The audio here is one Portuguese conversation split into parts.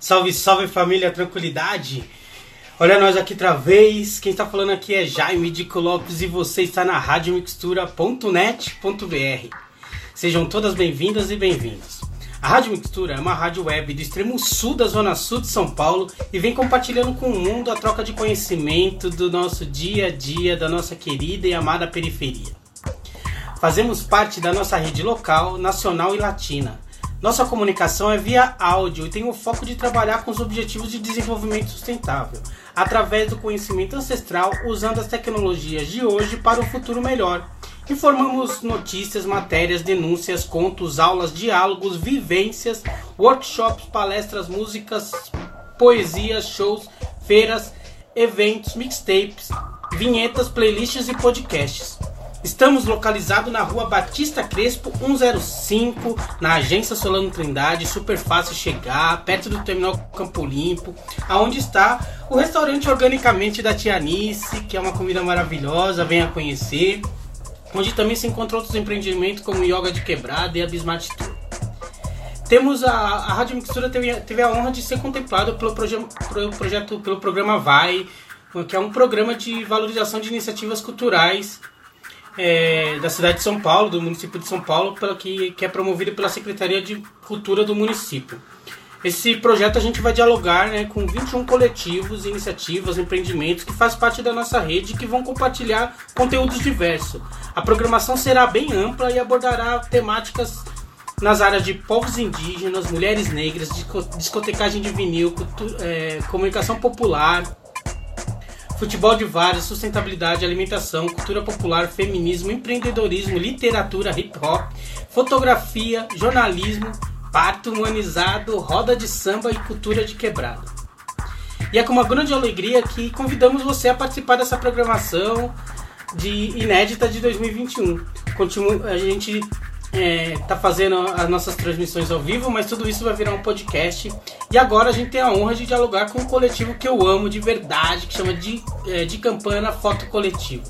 Salve, salve família, tranquilidade. Olha nós aqui outra vez. Quem está falando aqui é Jaime Dico Lopes e você está na radiomixtura.net.br. Sejam todas bem-vindas e bem-vindos. A Rádio Mixtura é uma rádio web do extremo sul da zona sul de São Paulo e vem compartilhando com o mundo a troca de conhecimento do nosso dia a dia, da nossa querida e amada periferia. Fazemos parte da nossa rede local, nacional e latina nossa comunicação é via áudio e tem o foco de trabalhar com os objetivos de desenvolvimento sustentável, através do conhecimento ancestral, usando as tecnologias de hoje para um futuro melhor. Informamos notícias, matérias, denúncias, contos, aulas, diálogos, vivências, workshops, palestras, músicas, poesias, shows, feiras, eventos, mixtapes, vinhetas, playlists e podcasts. Estamos localizados na rua Batista Crespo 105, na agência Solano Trindade, super fácil chegar, perto do terminal Campo Limpo, aonde está o restaurante organicamente da Tia Nice, que é uma comida maravilhosa, venha conhecer. Onde também se encontram outros empreendimentos como Yoga de Quebrada e a Bismart Tour. Temos a, a Rádio Mixtura teve, teve a honra de ser contemplado pelo, proje, pelo projeto, pelo programa Vai, que é um programa de valorização de iniciativas culturais é, da cidade de São Paulo, do município de São Paulo, pela que, que é promovido pela Secretaria de Cultura do município. Esse projeto a gente vai dialogar né, com 21 coletivos, iniciativas, empreendimentos que faz parte da nossa rede que vão compartilhar conteúdos diversos. A programação será bem ampla e abordará temáticas nas áreas de povos indígenas, mulheres negras, discotecagem de vinil, é, comunicação popular, futebol de várias, sustentabilidade, alimentação, cultura popular, feminismo, empreendedorismo, literatura, hip hop, fotografia, jornalismo, parto humanizado, roda de samba e cultura de quebrada. E é com uma grande alegria que convidamos você a participar dessa programação de inédita de 2021. Continua, a gente é, tá fazendo as nossas transmissões ao vivo, mas tudo isso vai virar um podcast. E agora a gente tem a honra de dialogar com um coletivo que eu amo de verdade, que chama de, é, de Campana Foto Coletivo.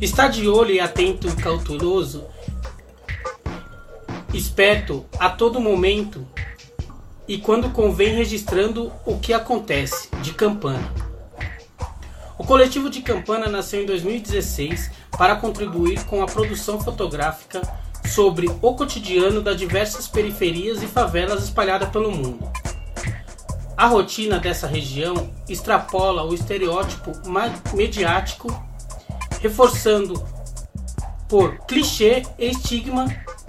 Está de olho e atento e cauteloso, esperto a todo momento e quando convém registrando o que acontece de Campana. O coletivo de Campana nasceu em 2016 para contribuir com a produção fotográfica sobre o cotidiano das diversas periferias e favelas espalhadas pelo mundo. A rotina dessa região extrapola o estereótipo mediático, reforçando por clichê e estigma,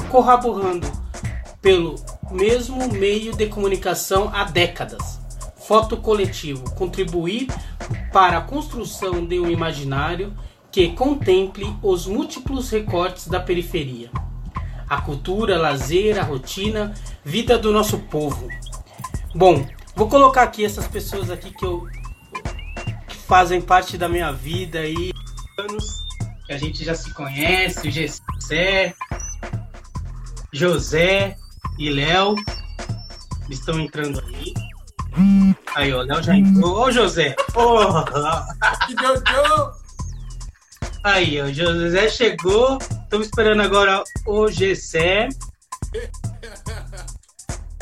corroborando pelo mesmo meio de comunicação há décadas. Foto coletivo contribuir para a construção de um imaginário que contemple os múltiplos recortes da periferia a cultura, lazer, a rotina, vida do nosso povo. Bom, vou colocar aqui essas pessoas aqui que eu que fazem parte da minha vida aí, anos que a gente já se conhece, Gessé, José e Léo estão entrando aí. Aí, ó, Léo já entrou. Ô, José! Porra! Aí, ó, José chegou. Estamos esperando agora o Gessé.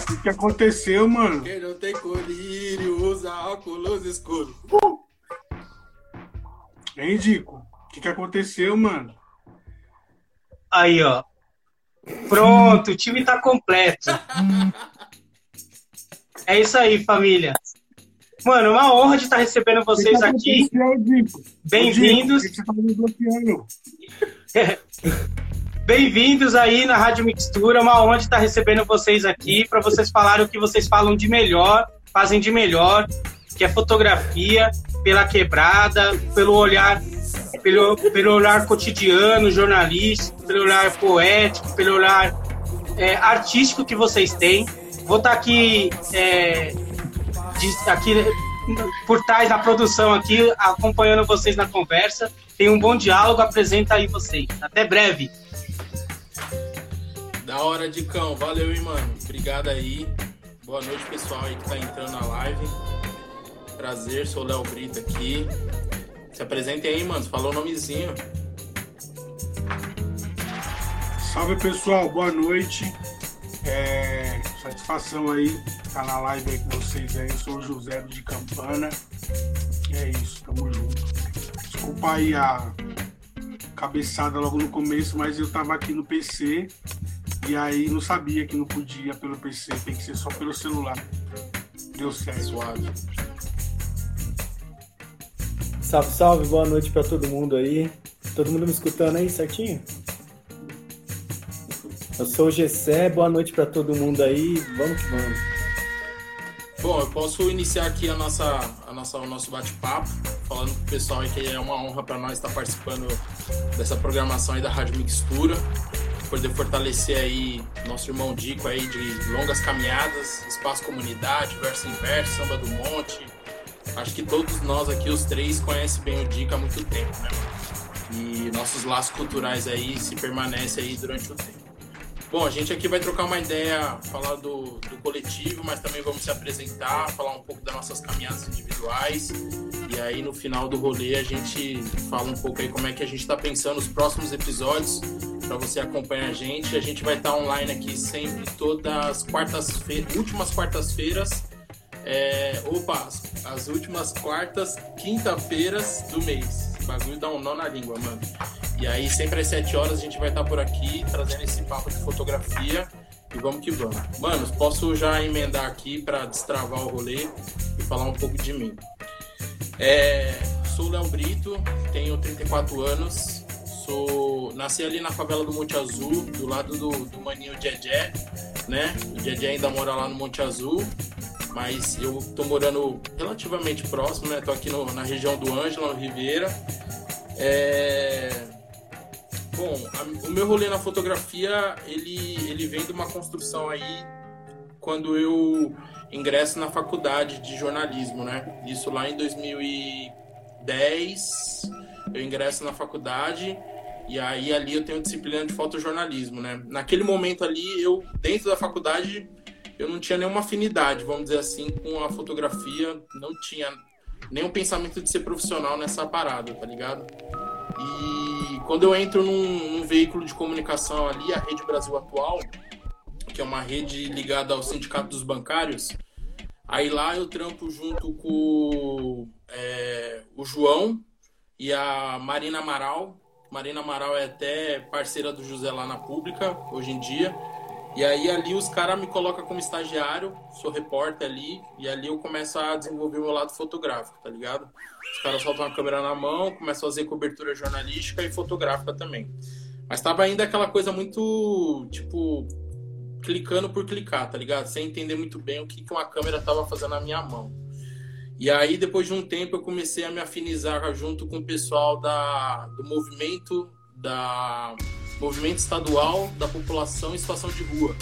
O que aconteceu, mano? Quem não tem colírio usa óculos escuros. Hein, Dico? O que, que aconteceu, mano? Aí, ó. Pronto, o time tá completo. É isso aí, família. Mano, uma honra de estar recebendo vocês que aqui. Bem-vindos. Bem-vindos aí na Rádio Mixtura. Uma honra de estar recebendo vocês aqui para vocês falarem o que vocês falam de melhor, fazem de melhor, que é fotografia, pela quebrada, pelo olhar, pelo, pelo olhar cotidiano, jornalístico, pelo olhar poético, pelo olhar é, artístico que vocês têm. Vou estar aqui é, de, aqui por trás da produção aqui, acompanhando vocês na conversa. Tem um bom diálogo, apresenta aí vocês. Até breve. Da hora de cão, valeu, hein, mano. Obrigado aí. Boa noite, pessoal aí que tá entrando na live. Prazer, sou o Léo Brito aqui. Se apresentem aí, mano. Falou o nomezinho. Salve, pessoal. Boa noite. É... Satisfação aí estar na live aí com vocês aí. Eu sou o José de Campana. É isso, tamo junto. Desculpa aí a cabeçada logo no começo, mas eu tava aqui no PC e aí não sabia que não podia pelo PC, tem que ser só pelo celular. Deu certo. Suave. Salve, salve, boa noite pra todo mundo aí. Todo mundo me escutando aí certinho? Eu sou o Gessé, boa noite pra todo mundo aí. Vamos que vamos. Bom, eu posso iniciar aqui a nossa, a nossa, o nosso bate-papo, falando pro pessoal aí que é uma honra para nós estar participando dessa programação aí da Rádio Mixtura, poder fortalecer aí nosso irmão Dico aí de longas caminhadas, espaço comunidade, verso em verso, samba do monte. Acho que todos nós aqui, os três, conhecem bem o Dico há muito tempo, né? E nossos laços culturais aí se permanecem aí durante o tempo. Bom, a gente aqui vai trocar uma ideia, falar do, do coletivo, mas também vamos se apresentar, falar um pouco das nossas caminhadas individuais. E aí no final do rolê a gente fala um pouco aí como é que a gente está pensando os próximos episódios para você acompanhar a gente. A gente vai estar tá online aqui sempre todas as quartas-feiras, últimas quartas-feiras. É, opa, as últimas quartas, quinta-feiras do mês. O bagulho dá um nó na língua, mano. E aí, sempre às 7 horas, a gente vai estar por aqui trazendo esse papo de fotografia. E vamos que vamos. Mano, posso já emendar aqui para destravar o rolê e falar um pouco de mim. É, sou Léo Brito, tenho 34 anos, sou nasci ali na favela do Monte Azul, do lado do, do maninho Djedé, né? O Djedé ainda mora lá no Monte Azul, mas eu tô morando relativamente próximo, né? Tô aqui no, na região do Ângela, no Ribeira. É... Bom, a, o meu rolê na fotografia, ele, ele vem de uma construção aí quando eu ingresso na faculdade de jornalismo, né? Isso lá em 2010, eu ingresso na faculdade e aí ali eu tenho disciplina de fotojornalismo, né? Naquele momento ali, eu dentro da faculdade, eu não tinha nenhuma afinidade, vamos dizer assim, com a fotografia, não tinha nenhum pensamento de ser profissional nessa parada, tá ligado? E quando eu entro num, num, veículo de comunicação ali, a Rede Brasil Atual, que é uma rede ligada ao Sindicato dos Bancários, aí lá eu trampo junto com é, o João e a Marina Amaral. Marina Amaral é até parceira do José lá na Pública, hoje em dia. E aí ali os caras me colocam como estagiário, sou repórter ali, e ali eu começo a desenvolver o meu lado fotográfico, tá ligado? Os caras soltam a câmera na mão, começam a fazer cobertura jornalística e fotográfica também. Mas tava ainda aquela coisa muito, tipo, clicando por clicar, tá ligado? Sem entender muito bem o que, que uma câmera tava fazendo na minha mão. E aí, depois de um tempo, eu comecei a me afinizar junto com o pessoal da, do movimento da movimento estadual da população em situação de rua,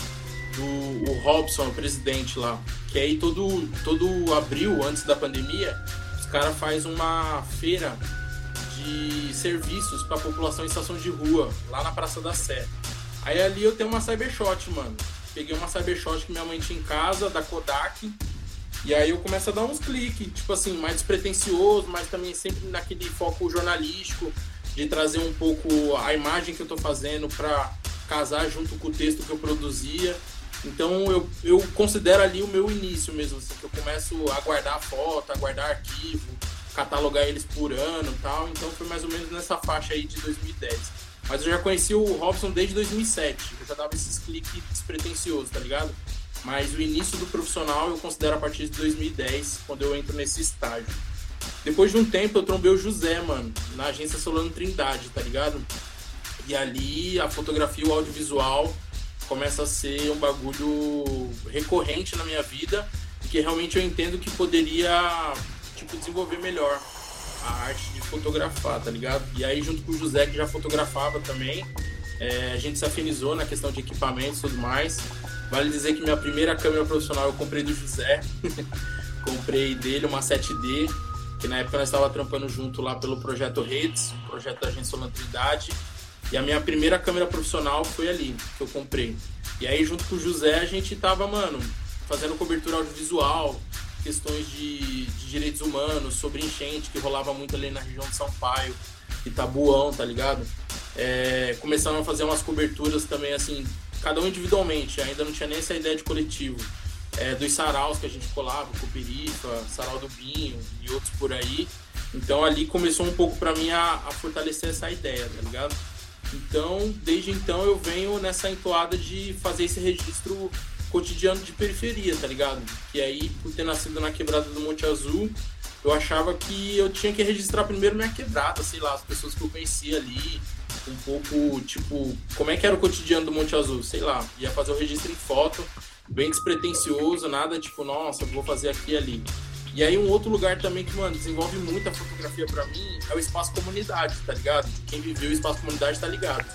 do o Robson, o presidente lá. Que aí todo, todo abril, antes da pandemia, os caras fazem uma feira de serviços para a população em situação de rua, lá na Praça da Sé. Aí ali eu tenho uma Cybershot, mano. Peguei uma Cybershot que minha mãe tinha em casa, da Kodak. E aí eu começo a dar uns cliques, tipo assim, mais despretensioso, mas também sempre naquele foco jornalístico de trazer um pouco a imagem que eu estou fazendo para casar junto com o texto que eu produzia. Então eu, eu considero ali o meu início mesmo, assim, que eu começo a guardar foto, a guardar arquivo, catalogar eles por ano tal. Então foi mais ou menos nessa faixa aí de 2010. Mas eu já conheci o Robson desde 2007. Eu já dava esses cliques despretensiosos, tá ligado? Mas o início do profissional eu considero a partir de 2010, quando eu entro nesse estágio. Depois de um tempo eu trombei o José, mano, na agência Solano Trindade, tá ligado? E ali a fotografia e o audiovisual começa a ser um bagulho recorrente na minha vida e que realmente eu entendo que poderia, tipo, desenvolver melhor a arte de fotografar, tá ligado? E aí junto com o José, que já fotografava também, é, a gente se afinizou na questão de equipamentos e tudo mais. Vale dizer que minha primeira câmera profissional eu comprei do José. comprei dele uma 7D que na época nós estava trampando junto lá pelo projeto Redes, projeto da Agência Solantridade. E a minha primeira câmera profissional foi ali, que eu comprei. E aí, junto com o José, a gente tava, mano, fazendo cobertura audiovisual, questões de, de direitos humanos, sobre enchente, que rolava muito ali na região de São Paulo, Itabuão, tá ligado? É, começando a fazer umas coberturas também, assim, cada um individualmente, ainda não tinha nem essa ideia de coletivo. É, dos saraus que a gente colava, com o Perifa, Sarau do Binho e outros por aí. Então ali começou um pouco para mim a, a, fortalecer essa ideia, tá ligado? Então, desde então eu venho nessa entoada de fazer esse registro cotidiano de periferia, tá ligado? E aí, por ter nascido na quebrada do Monte Azul, eu achava que eu tinha que registrar primeiro minha quebrada, sei lá, as pessoas que eu conhecia ali, um pouco, tipo, como é que era o cotidiano do Monte Azul, sei lá, ia fazer o registro em foto, bem despretensioso, nada tipo, nossa, vou fazer aqui e ali. E aí um outro lugar também que, mano, desenvolve muita fotografia para mim é o espaço comunidade, tá ligado? Quem viveu o espaço comunidade tá ligado.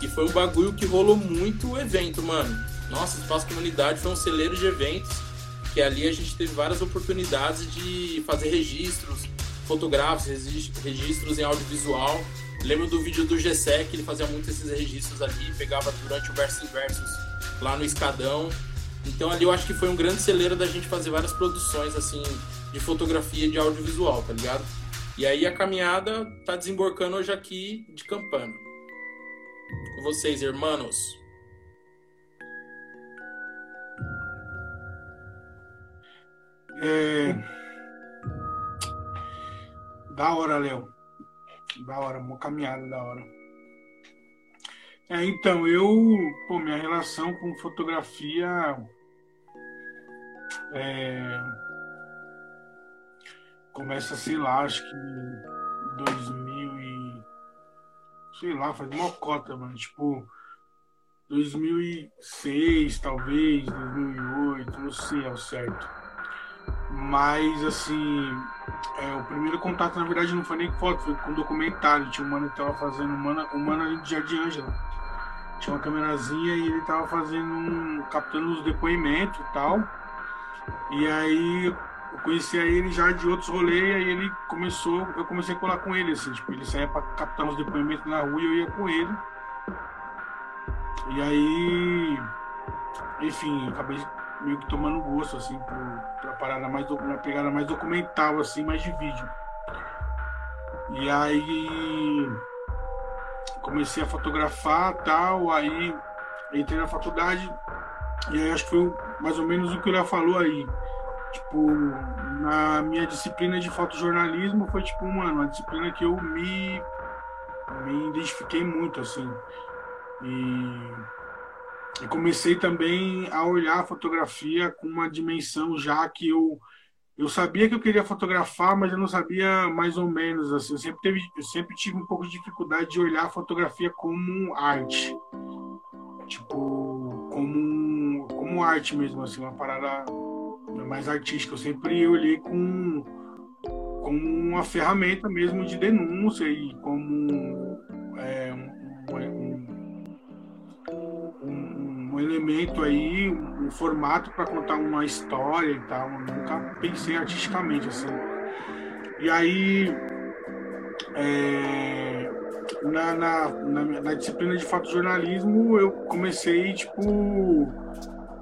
Que foi um bagulho que rolou muito evento, mano. Nossa, o espaço comunidade foi um celeiro de eventos, que ali a gente teve várias oportunidades de fazer registros fotográficos, registros em audiovisual. Lembro do vídeo do GSEC, ele fazia muito esses registros ali, pegava durante o Versus Versus lá no Escadão. Então ali eu acho que foi um grande celeiro da gente fazer várias produções assim de fotografia de audiovisual, tá ligado? E aí a caminhada tá desembarcando hoje aqui de Campana. Com vocês, irmãos. É... Da hora, Léo. Da hora, uma caminhada da hora. É, então, eu, pô, minha relação com fotografia é, começa, sei lá, acho que em 2000 e sei lá, faz uma cota, mano, tipo 2006, talvez, 2008, não sei ao certo. Mas, assim, é, o primeiro contato, na verdade, não foi nem foto, foi com documentário. Tinha um mano que tava fazendo, um mano, um mano de Jardim Ângela tinha uma câmerazinha e ele tava fazendo um. captando os depoimentos e tal. E aí eu conhecia ele já de outros rolês, aí ele começou, eu comecei a colar com ele, assim, tipo, ele saía pra captar os depoimentos na rua e eu ia com ele. E aí, enfim, acabei meio que tomando gosto, assim, por, pra parada mais, uma pegada mais documental, assim, mais de vídeo. E aí comecei a fotografar tal, aí entrei na faculdade e aí acho que foi mais ou menos o que o Léo falou aí. Tipo, na minha disciplina de fotojornalismo foi tipo, mano, uma disciplina que eu me, me identifiquei muito, assim. E, e comecei também a olhar a fotografia com uma dimensão já que eu eu sabia que eu queria fotografar, mas eu não sabia mais ou menos assim. Eu sempre teve, eu sempre tive um pouco de dificuldade de olhar a fotografia como arte, tipo como arte mesmo, assim, uma parada mais artística. Eu sempre olhei com como uma ferramenta mesmo de denúncia e como é, um elemento aí, um formato para contar uma história e tal. Eu nunca pensei artisticamente assim. E aí, é, na, na, na, na, disciplina de fotojornalismo, eu comecei, tipo,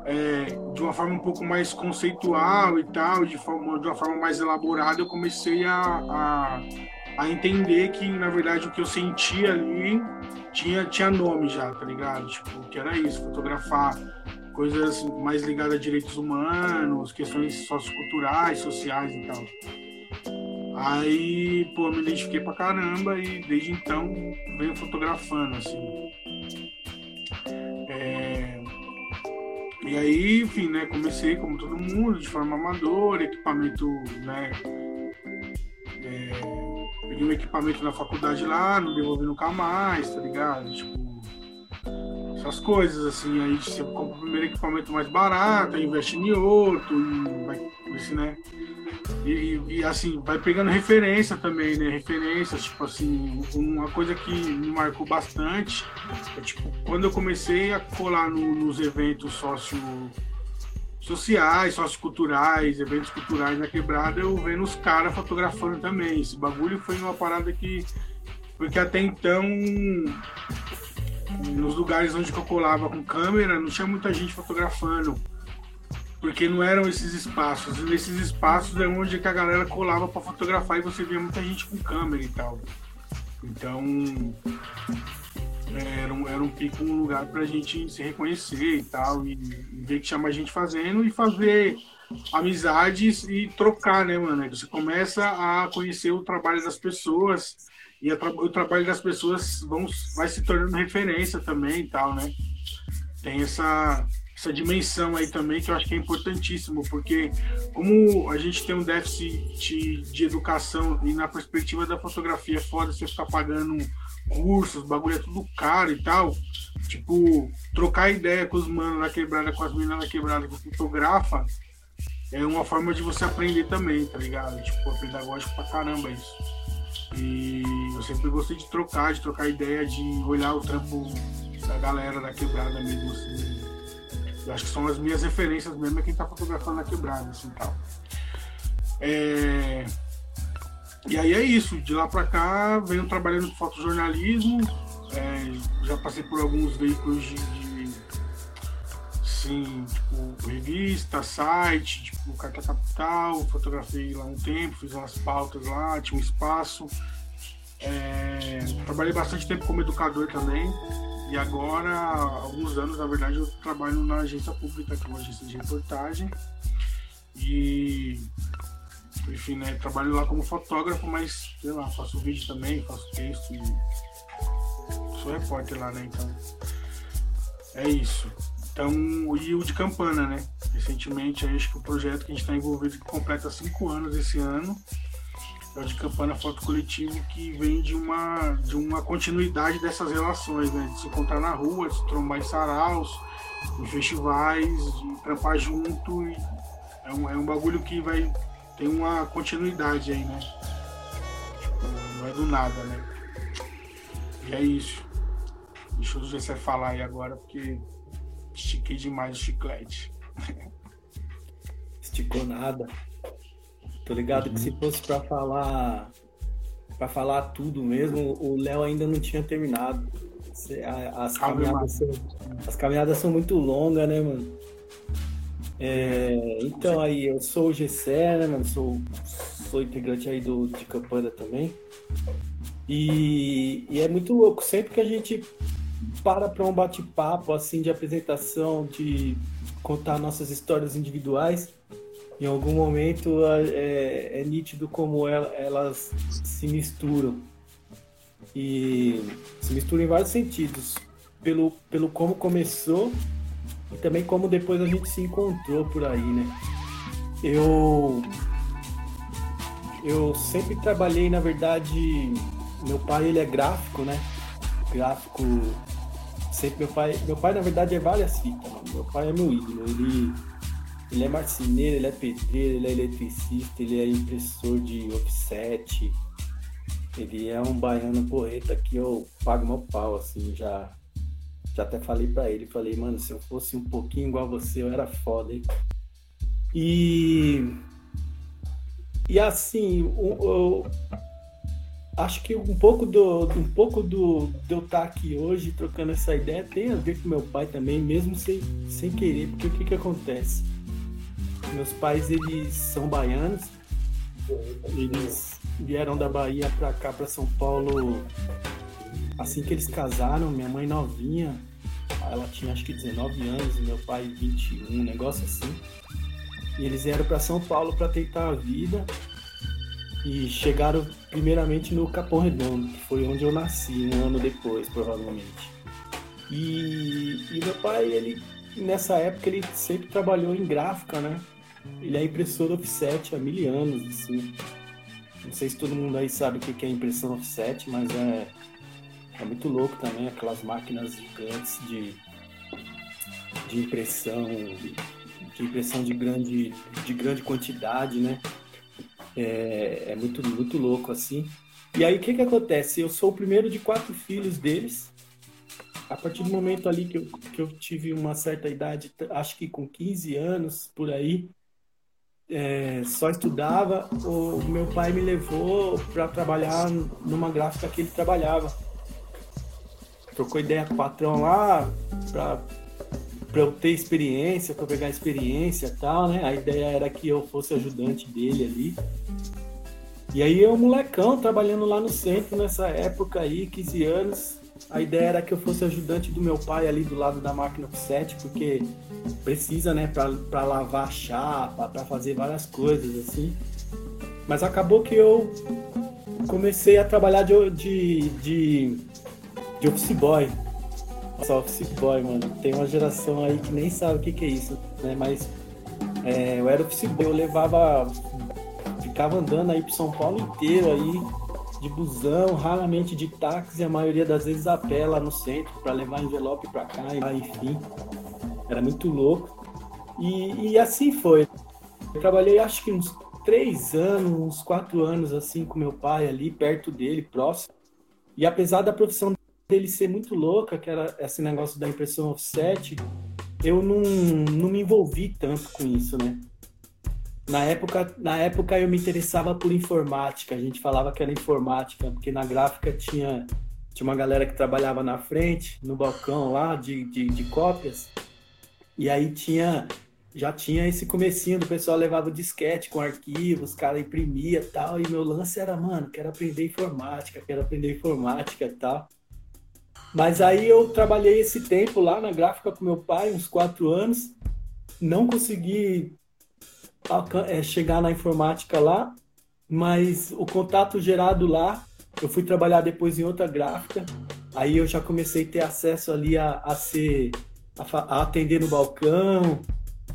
é, de uma forma um pouco mais conceitual e tal, de, forma, de uma forma mais elaborada, eu comecei a, a, a entender que, na verdade, o que eu sentia ali tinha, tinha nome já, tá ligado? Tipo, que era isso, fotografar coisas mais ligadas a direitos humanos, questões socioculturais, sociais e tal. Aí, pô, me identifiquei pra caramba e desde então venho fotografando, assim. E aí, enfim, né, comecei como todo mundo, de forma amadora, equipamento, né, é peguei um equipamento na faculdade lá, não devolvi nunca mais, tá ligado? Tipo, essas coisas, assim, aí você compra o primeiro equipamento mais barato, aí investe em outro, e vai, assim, né? E, e, assim, vai pegando referência também, né? Referências, tipo assim, uma coisa que me marcou bastante é tipo, quando eu comecei a colar no, nos eventos sócio sociais, socioculturais, eventos culturais na quebrada, eu vendo os caras fotografando também. Esse bagulho foi uma parada que. Porque até então, nos lugares onde eu colava com câmera, não tinha muita gente fotografando. Porque não eram esses espaços. E nesses espaços é onde que a galera colava para fotografar e você via muita gente com câmera e tal. Então, era um, era um pico, um lugar para a gente se reconhecer e tal, e, e ver que chama a gente fazendo e fazer amizades e trocar, né, mano? Você começa a conhecer o trabalho das pessoas e o trabalho das pessoas vão, vai se tornando referência também e tal, né? Tem essa, essa dimensão aí também que eu acho que é importantíssimo, porque como a gente tem um déficit de educação e na perspectiva da fotografia é foda você ficar pagando cursos, bagulho é tudo caro e tal, tipo, trocar ideia com os manos na quebrada, com as meninas na quebrada que fotografa, é uma forma de você aprender também, tá ligado? Tipo, é pedagógico pra caramba isso. E eu sempre gostei de trocar, de trocar ideia, de olhar o trampo da galera da quebrada mesmo, assim. Acho que são as minhas referências mesmo, é quem tá fotografando na quebrada, assim, tal. É... E aí é isso, de lá pra cá, venho trabalhando com fotojornalismo, é, já passei por alguns veículos de, de assim, tipo, revista, site, tipo, Carta Capital, fotografei lá um tempo, fiz umas pautas lá, tinha um espaço. É, trabalhei bastante tempo como educador também. E agora, há alguns anos, na verdade, eu trabalho na agência pública, que é uma agência de reportagem. E, enfim, né, trabalho lá como fotógrafo, mas, sei lá, faço vídeo também, faço texto e sou repórter lá, né, então é isso. Então, e o de Campana, né? Recentemente, acho que o projeto que a gente está envolvido completa cinco anos esse ano de Campana Foto Coletivo, que vem de uma, de uma continuidade dessas relações, né? De se encontrar na rua, de se trombar em saraus, em festivais, de trampar junto. É, um, é um bagulho que vai tem uma continuidade aí, né? Tipo, não é do nada, né? E é isso. Deixa o José falar aí agora, porque Estiquei demais o chiclete. Esticou nada. Tô ligado uhum. que se uhum. fosse para falar para falar tudo mesmo, o Léo ainda não tinha terminado. As caminhadas, são, as caminhadas são muito longas, né, mano? É, então aí, eu sou o Gessé, né, mano? Sou, sou integrante aí do, de Campana também. E, e é muito louco, sempre que a gente para para um bate-papo assim de apresentação, de contar nossas histórias individuais, em algum momento é, é nítido como elas se misturam. E se misturam em vários sentidos. Pelo, pelo como começou e também como depois a gente se encontrou por aí, né? Eu eu sempre trabalhei, na verdade, meu pai ele é gráfico, né? Gráfico sempre meu pai. Meu pai, na verdade, é várias fitas, mano. Meu pai é meu ídolo. Ele, ele é marceneiro, ele é pedreiro, ele é eletricista, ele é impressor de offset. Ele é um baiano porreta que eu pago meu pau, assim, já. Já até falei pra ele, falei, mano, se eu fosse um pouquinho igual você, eu era foda, hein? E. E assim, o, acho que um pouco do um pouco do de eu estar aqui hoje trocando essa ideia tem a ver com meu pai também, mesmo sem, sem querer, porque o que que acontece? Meus pais eles são baianos, eles vieram da Bahia para cá para São Paulo assim que eles casaram, minha mãe novinha, ela tinha acho que 19 anos e meu pai 21, um negócio assim. E eles vieram para São Paulo para tentar a vida e chegaram primeiramente no Capão Redondo, que foi onde eu nasci, um ano depois, provavelmente. E, e meu pai, ele nessa época, ele sempre trabalhou em gráfica, né? Ele é impressor offset há mil anos, assim. Não sei se todo mundo aí sabe o que é impressão offset, mas é, é muito louco também, aquelas máquinas gigantes de, de impressão, de impressão de grande, de grande quantidade, né? É, é muito, muito louco, assim. E aí, o que que acontece? Eu sou o primeiro de quatro filhos deles. A partir do momento ali que eu, que eu tive uma certa idade, acho que com 15 anos, por aí, é, só estudava, o meu pai me levou para trabalhar numa gráfica que ele trabalhava. Trocou ideia com o patrão lá para para eu ter experiência, para pegar experiência e tal, né? A ideia era que eu fosse ajudante dele ali. E aí eu, molecão, trabalhando lá no centro nessa época aí, 15 anos, A ideia era que eu fosse ajudante do meu pai ali do lado da máquina offset, porque precisa, né, para lavar chapa, para fazer várias coisas assim. Mas acabou que eu comecei a trabalhar de, de, de, de office boy. Nossa, office boy, mano. Tem uma geração aí que nem sabe o que, que é isso, né? Mas é, eu era office boy, eu levava. Ficava andando aí pro São Paulo inteiro aí, de busão, raramente de táxi, a maioria das vezes a pé lá no centro, para levar envelope para cá, e enfim. Era muito louco. E, e assim foi. Eu trabalhei acho que uns três anos, uns quatro anos assim com meu pai ali, perto dele, próximo. E apesar da profissão dele ser muito louca, que era esse negócio da impressão offset, eu não, não me envolvi tanto com isso, né? Na época, na época eu me interessava por informática, a gente falava que era informática, porque na gráfica tinha, tinha uma galera que trabalhava na frente, no balcão lá de, de, de cópias, e aí tinha já tinha esse comecinho do pessoal levava o disquete com arquivos, os cara imprimia tal, e meu lance era, mano, quero aprender informática, quero aprender informática tal. Mas aí eu trabalhei esse tempo lá na gráfica com meu pai, uns quatro anos, não consegui é, chegar na informática lá, mas o contato gerado lá, eu fui trabalhar depois em outra gráfica, aí eu já comecei a ter acesso ali a, a ser, a, a atender no balcão,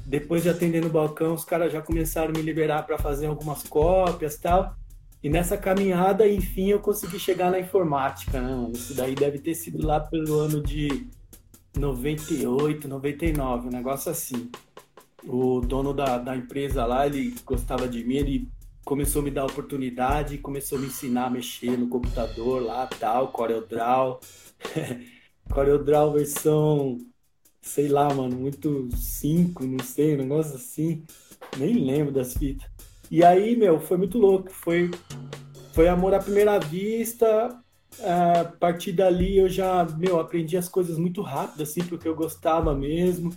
depois de atender no balcão, os caras já começaram a me liberar para fazer algumas cópias tal. E nessa caminhada, enfim, eu consegui chegar na informática, né? Isso daí deve ter sido lá pelo ano de 98, 99, um negócio assim. O dono da, da empresa lá, ele gostava de mim, ele começou a me dar oportunidade, começou a me ensinar a mexer no computador lá, tal, CorelDRAW. CorelDRAW versão sei lá, mano, muito 5, não sei, um negócio assim. Nem lembro das fitas. E aí, meu, foi muito louco. Foi, foi amor à primeira vista. A partir dali eu já, meu, aprendi as coisas muito rápido, assim, porque eu gostava mesmo.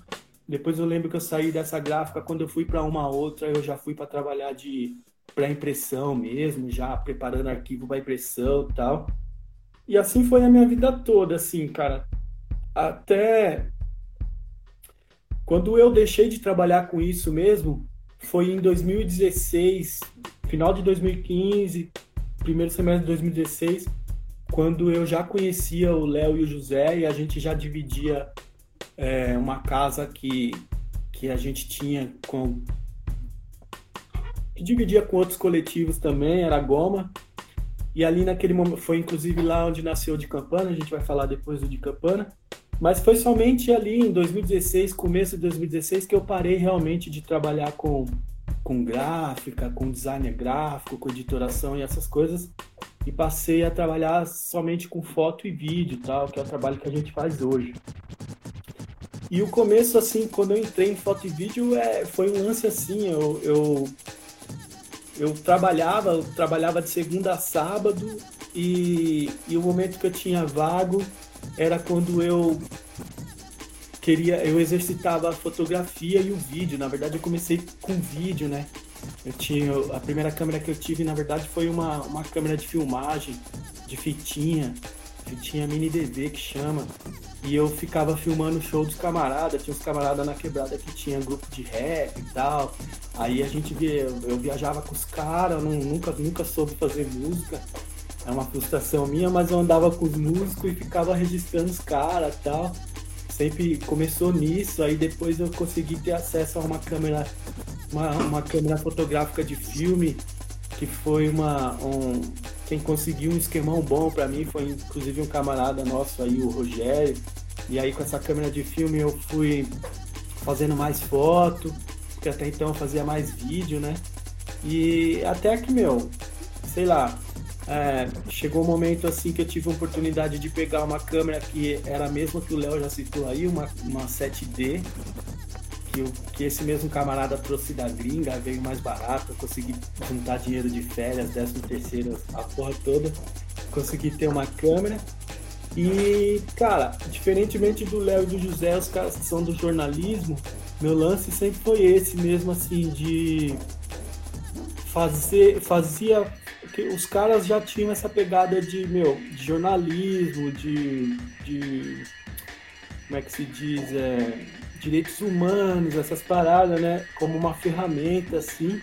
Depois eu lembro que eu saí dessa gráfica, quando eu fui para uma outra, eu já fui para trabalhar de para impressão mesmo, já preparando arquivo para impressão e tal. E assim foi a minha vida toda, assim, cara. Até quando eu deixei de trabalhar com isso mesmo, foi em 2016, final de 2015, primeiro semestre de 2016, quando eu já conhecia o Léo e o José e a gente já dividia é, uma casa que, que a gente tinha com. que dividia com outros coletivos também, era Goma. E ali naquele momento, foi inclusive lá onde nasceu o de Campana, a gente vai falar depois do de Campana. Mas foi somente ali em 2016, começo de 2016, que eu parei realmente de trabalhar com, com gráfica, com design gráfico, com editoração e essas coisas. E passei a trabalhar somente com foto e vídeo, tal, que é o trabalho que a gente faz hoje. E o começo, assim, quando eu entrei em foto e vídeo, é, foi um lance assim, eu, eu, eu trabalhava, eu trabalhava de segunda a sábado e, e o momento que eu tinha vago, era quando eu queria, eu exercitava a fotografia e o vídeo. Na verdade, eu comecei com vídeo, né? Eu tinha a primeira câmera que eu tive, na verdade, foi uma, uma câmera de filmagem de fitinha, fitinha mini DV que chama. E eu ficava filmando o show dos camaradas, tinha uns camaradas na quebrada que tinha grupo de rap e tal. Aí a gente via, eu viajava com os caras, nunca, nunca soube fazer música é uma frustração minha, mas eu andava com os músicos e ficava registrando os caras e tal. Sempre começou nisso, aí depois eu consegui ter acesso a uma câmera, uma, uma câmera fotográfica de filme, que foi uma. Um, quem conseguiu um esquemão bom para mim foi inclusive um camarada nosso aí, o Rogério. E aí com essa câmera de filme eu fui fazendo mais foto, porque até então eu fazia mais vídeo, né? E até que, meu, sei lá, é, chegou um momento assim que eu tive a oportunidade de pegar uma câmera que era a mesma que o Léo já citou aí, uma, uma 7D, que, que esse mesmo camarada trouxe da gringa, veio mais barato, consegui juntar dinheiro de férias, 13 terceiro, a porra toda, consegui ter uma câmera. E, cara, diferentemente do Léo e do José, os caras que são do jornalismo, meu lance sempre foi esse mesmo, assim, de fazer, fazia. que Os caras já tinham essa pegada de, meu, de jornalismo, de. de como é que se diz? É, direitos humanos, essas paradas, né? Como uma ferramenta, assim.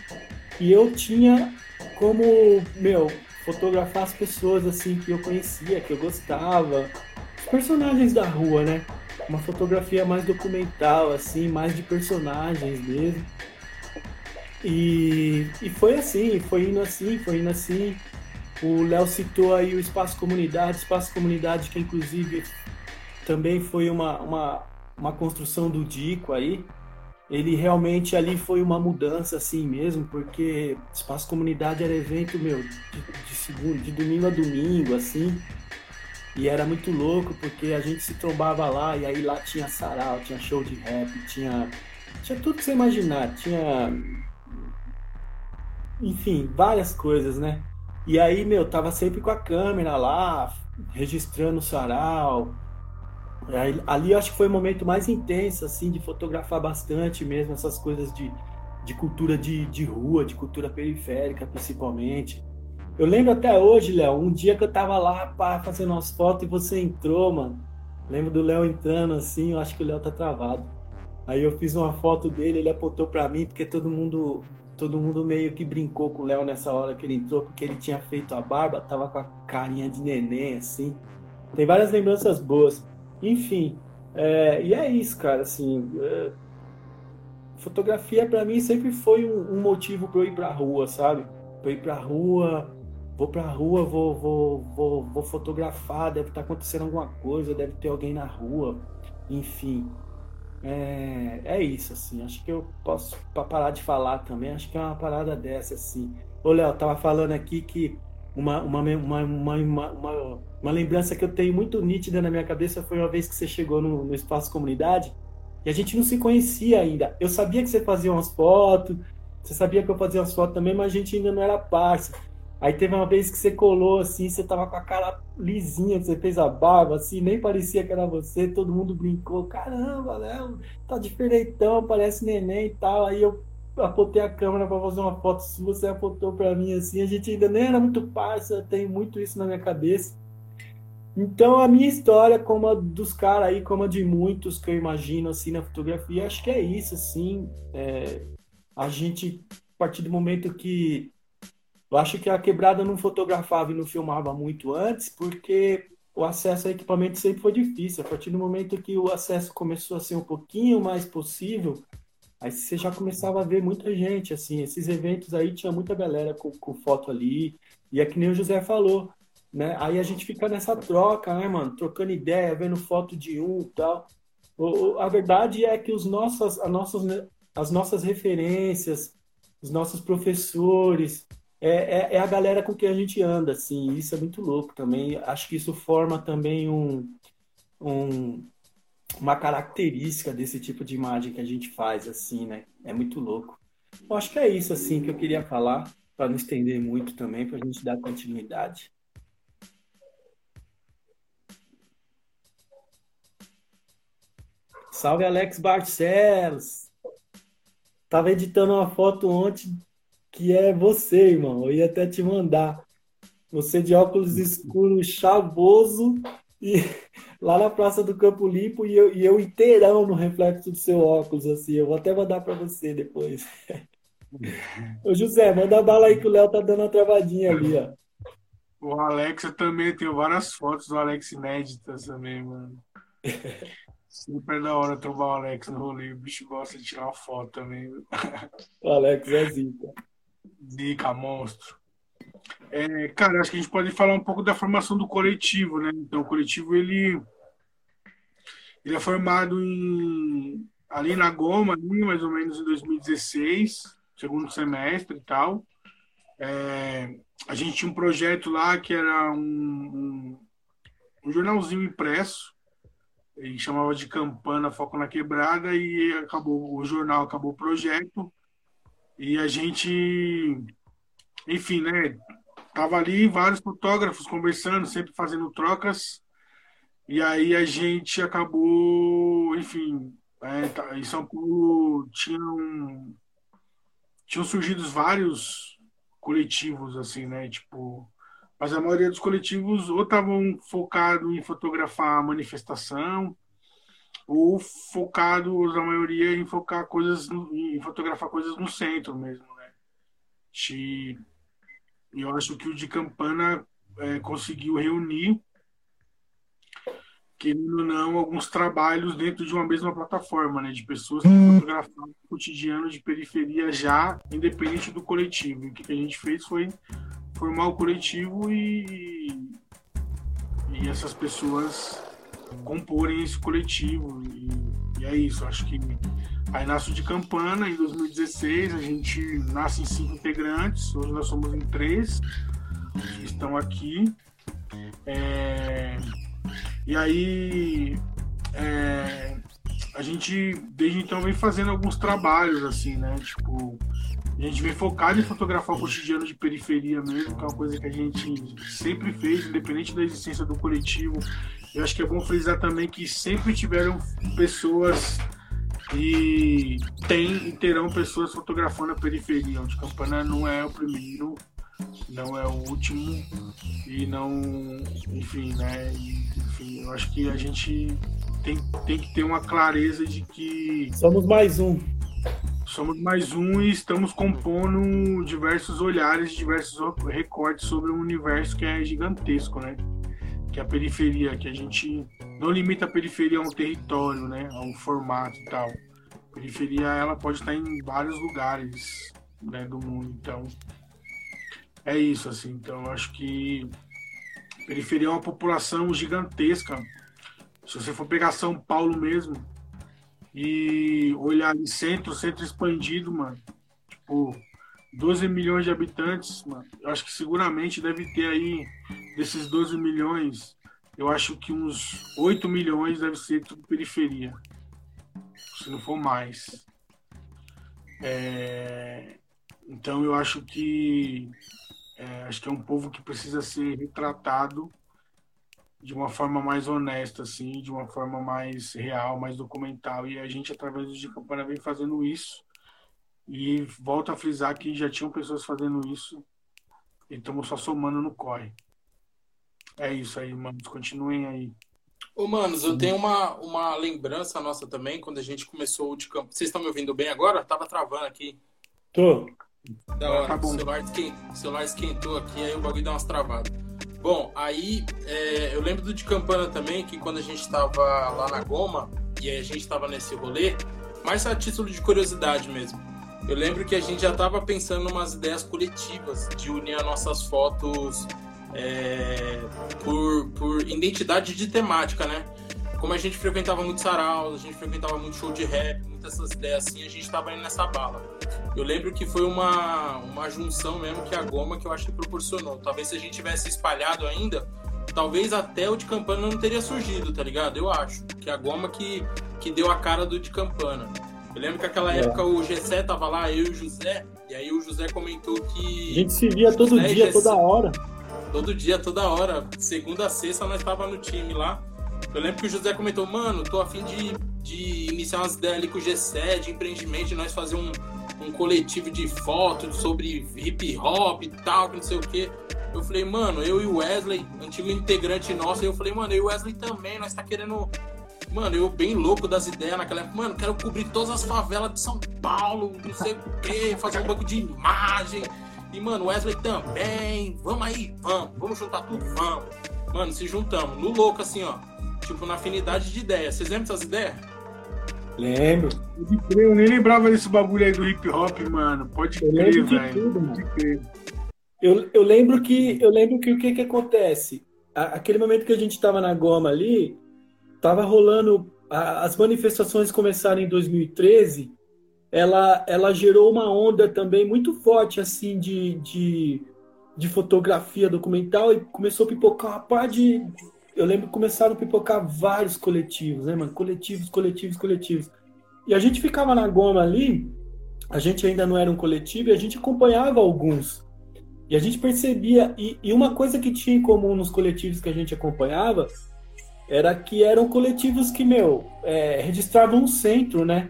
E eu tinha como, meu, fotografar as pessoas, assim, que eu conhecia, que eu gostava. Os personagens da rua, né? Uma fotografia mais documental, assim, mais de personagens mesmo. E, e foi assim, foi indo assim, foi indo assim. O Léo citou aí o Espaço Comunidade, Espaço Comunidade que inclusive também foi uma, uma, uma construção do Dico aí. Ele realmente ali foi uma mudança assim mesmo, porque Espaço Comunidade era evento, meu, de, de, segundo, de domingo a domingo, assim. E era muito louco, porque a gente se trombava lá, e aí lá tinha sarau, tinha show de rap, tinha, tinha tudo que você imaginar. Tinha enfim, várias coisas, né? E aí, meu, tava sempre com a câmera lá, registrando o sarau. Aí, ali acho que foi o momento mais intenso, assim, de fotografar bastante mesmo essas coisas de, de cultura de, de rua, de cultura periférica, principalmente. Eu lembro até hoje, Léo, um dia que eu tava lá para fazendo umas fotos e você entrou, mano. Lembro do Léo entrando assim, eu acho que o Léo tá travado. Aí eu fiz uma foto dele, ele apontou para mim, porque todo mundo todo mundo meio que brincou com o Léo nessa hora que ele entrou, porque ele tinha feito a barba, tava com a carinha de neném, assim. Tem várias lembranças boas. Enfim, é, e é isso, cara, assim. É, fotografia para mim sempre foi um, um motivo para eu ir pra rua, sabe? Eu ir pra rua, vou pra rua, vou, vou, vou, vou fotografar, deve estar tá acontecendo alguma coisa, deve ter alguém na rua, enfim. É, é isso, assim. Acho que eu posso parar de falar também. Acho que é uma parada dessa, assim. Ô, Léo, tava falando aqui que uma, uma, uma, uma, uma, lembrança que eu tenho muito nítida na minha cabeça foi uma vez que você chegou no, no Espaço Comunidade e a gente não se conhecia ainda. Eu sabia que você fazia umas fotos, você sabia que eu fazia umas fotos também, mas a gente ainda não era parça. Aí teve uma vez que você colou assim, você tava com a cara lisinha, você fez a barba, assim, nem parecia que era você, todo mundo brincou, caramba, Léo, tá diferentão, parece neném e tal. Aí eu apontei a câmera para fazer uma foto sua, você apontou para mim assim, a gente ainda nem era muito parça, tem muito isso na minha cabeça. Então a minha história, como a dos caras aí, como a de muitos que eu imagino assim na fotografia, acho que é isso, assim. É, a gente, a partir do momento que eu acho que a quebrada não fotografava e não filmava muito antes, porque o acesso a equipamento sempre foi difícil. A partir do momento que o acesso começou a ser um pouquinho mais possível, aí você já começava a ver muita gente, assim, esses eventos aí tinha muita galera com, com foto ali, e é que nem o José falou, né? Aí a gente fica nessa troca, né, mano? Trocando ideia, vendo foto de um e tal. O, a verdade é que os nossos, as, nossas, as nossas referências, os nossos professores, é, é, é, a galera com quem a gente anda, assim, isso é muito louco também. Acho que isso forma também um, um, uma característica desse tipo de imagem que a gente faz, assim, né? É muito louco. Eu acho que é isso, assim, que eu queria falar, para não estender muito também, para a gente dar continuidade. Salve Alex Barcelos! Tava editando uma foto ontem que é você, irmão. Eu ia até te mandar. Você de óculos escuros, chavoso, e lá na Praça do Campo Limpo, e eu, e eu inteirão no reflexo do seu óculos, assim. Eu vou até mandar para você depois. Ô, José, manda bala aí que o Léo tá dando uma travadinha ali, ó. O Alex, eu também tenho várias fotos do Alex inéditas também, mano. Super é da hora trombar o Alex no rolê. O bicho gosta de tirar uma foto também. O Alex é zica. Zica, monstro. É, cara, acho que a gente pode falar um pouco da formação do coletivo, né? Então, o coletivo, ele, ele é formado em, ali na Goma, ali, mais ou menos em 2016, segundo semestre e tal. É, a gente tinha um projeto lá que era um, um, um jornalzinho impresso, e chamava de Campana Foco na Quebrada, e acabou o jornal, acabou o projeto, e a gente, enfim, né? Tava ali vários fotógrafos conversando, sempre fazendo trocas. E aí a gente acabou, enfim, é, em São Paulo tinham, tinham surgido vários coletivos, assim, né? Tipo, mas a maioria dos coletivos ou estavam focados em fotografar a manifestação, ou focados, a maioria, em focar coisas, em fotografar coisas no centro mesmo, né? E eu acho que o de Campana é, conseguiu reunir querendo ou não, alguns trabalhos dentro de uma mesma plataforma, né? De pessoas que hum. fotografavam o cotidiano de periferia já, independente do coletivo. E o que a gente fez foi formar o coletivo e, e essas pessoas comporem esse coletivo. E, e é isso, acho que aí nasce de Campana em 2016, a gente nasce em cinco integrantes, hoje nós somos em três que estão aqui. É, e aí é, a gente desde então vem fazendo alguns trabalhos assim, né? Tipo, a gente vem focado em fotografar o cotidiano de periferia mesmo, que é uma coisa que a gente sempre fez, independente da existência do coletivo. Eu acho que é bom frisar também que sempre tiveram pessoas e tem e terão pessoas fotografando a periferia. O de Campana não é o primeiro não é o último e não, enfim, né? Enfim, eu acho que a gente tem, tem que ter uma clareza de que somos mais um. Somos mais um e estamos compondo diversos olhares, diversos recortes sobre um universo que é gigantesco, né? Que a periferia, que a gente não limita a periferia a um território, né? A um formato e tal. A periferia ela pode estar em vários lugares né, do mundo, então é isso, assim. Então, acho que periferia é uma população gigantesca. Se você for pegar São Paulo mesmo e olhar ali centro, centro expandido, mano, tipo, 12 milhões de habitantes, mano, eu acho que seguramente deve ter aí, desses 12 milhões, eu acho que uns 8 milhões deve ser tudo periferia. Se não for mais. É... Então eu acho que é, acho que é um povo que precisa ser retratado de uma forma mais honesta, assim, de uma forma mais real, mais documental. E a gente, através do de Campana, vem fazendo isso. E volto a frisar que já tinham pessoas fazendo isso e estamos só somando no corre. É isso aí, manos. Continuem aí. Ô, manos, eu tenho uma, uma lembrança nossa também, quando a gente começou o de campo. Vocês estão me ouvindo bem agora? Tava travando aqui. Tô. Da hora. Tá bom. O celular, esquentou, o celular esquentou aqui, aí o bagulho deu umas travadas. Bom, aí é, eu lembro do de Campana também, que quando a gente estava lá na Goma, e a gente estava nesse rolê, mais a título de curiosidade mesmo. Eu lembro que a gente já estava pensando umas ideias coletivas de unir as nossas fotos é, por, por identidade de temática, né? Como a gente frequentava muito sarau, a gente frequentava muito show de rap, muitas essas ideias assim, a gente estava indo nessa bala. Eu lembro que foi uma, uma junção mesmo que a Goma que eu acho que proporcionou. Talvez se a gente tivesse espalhado ainda, talvez até o de Campana não teria surgido, tá ligado? Eu acho. Que a Goma que, que deu a cara do de Campana. Eu lembro que aquela é. época o Gessé tava lá, eu e o José, e aí o José comentou que. A gente se via todo José dia, toda hora. Todo dia, toda hora. Segunda a sexta nós tava no time lá. Eu lembro que o José comentou, mano, tô afim de, de iniciar umas ideias ali com o G7, de empreendimento, de nós fazer um, um coletivo de fotos sobre hip hop e tal, que não sei o quê. Eu falei, mano, eu e o Wesley, antigo integrante nosso, eu falei, mano, eu e o Wesley também, nós tá querendo. Mano, eu bem louco das ideias naquela época, mano, quero cobrir todas as favelas de São Paulo, não sei o quê, fazer um banco de imagem. E, mano, Wesley também, vamos aí, vamos, vamos juntar tudo, vamos. Mano, se juntamos, no louco assim, ó, tipo, na afinidade de ideias. Vocês lembram dessas ideias? Lembro. Eu nem lembrava desse bagulho aí do hip hop, mano. Pode crer, velho. Pode crer. Eu, eu lembro que eu lembro que o que que acontece? aquele momento que a gente estava na Goma ali, tava rolando a, as manifestações começaram em 2013. Ela ela gerou uma onda também muito forte assim de, de, de fotografia documental e começou a pipocar uma par de eu lembro que começaram a pipocar vários coletivos, né, mano? Coletivos, coletivos, coletivos. E a gente ficava na goma ali, a gente ainda não era um coletivo, e a gente acompanhava alguns. E a gente percebia, e, e uma coisa que tinha em comum nos coletivos que a gente acompanhava, era que eram coletivos que, meu, é, registravam um centro, né?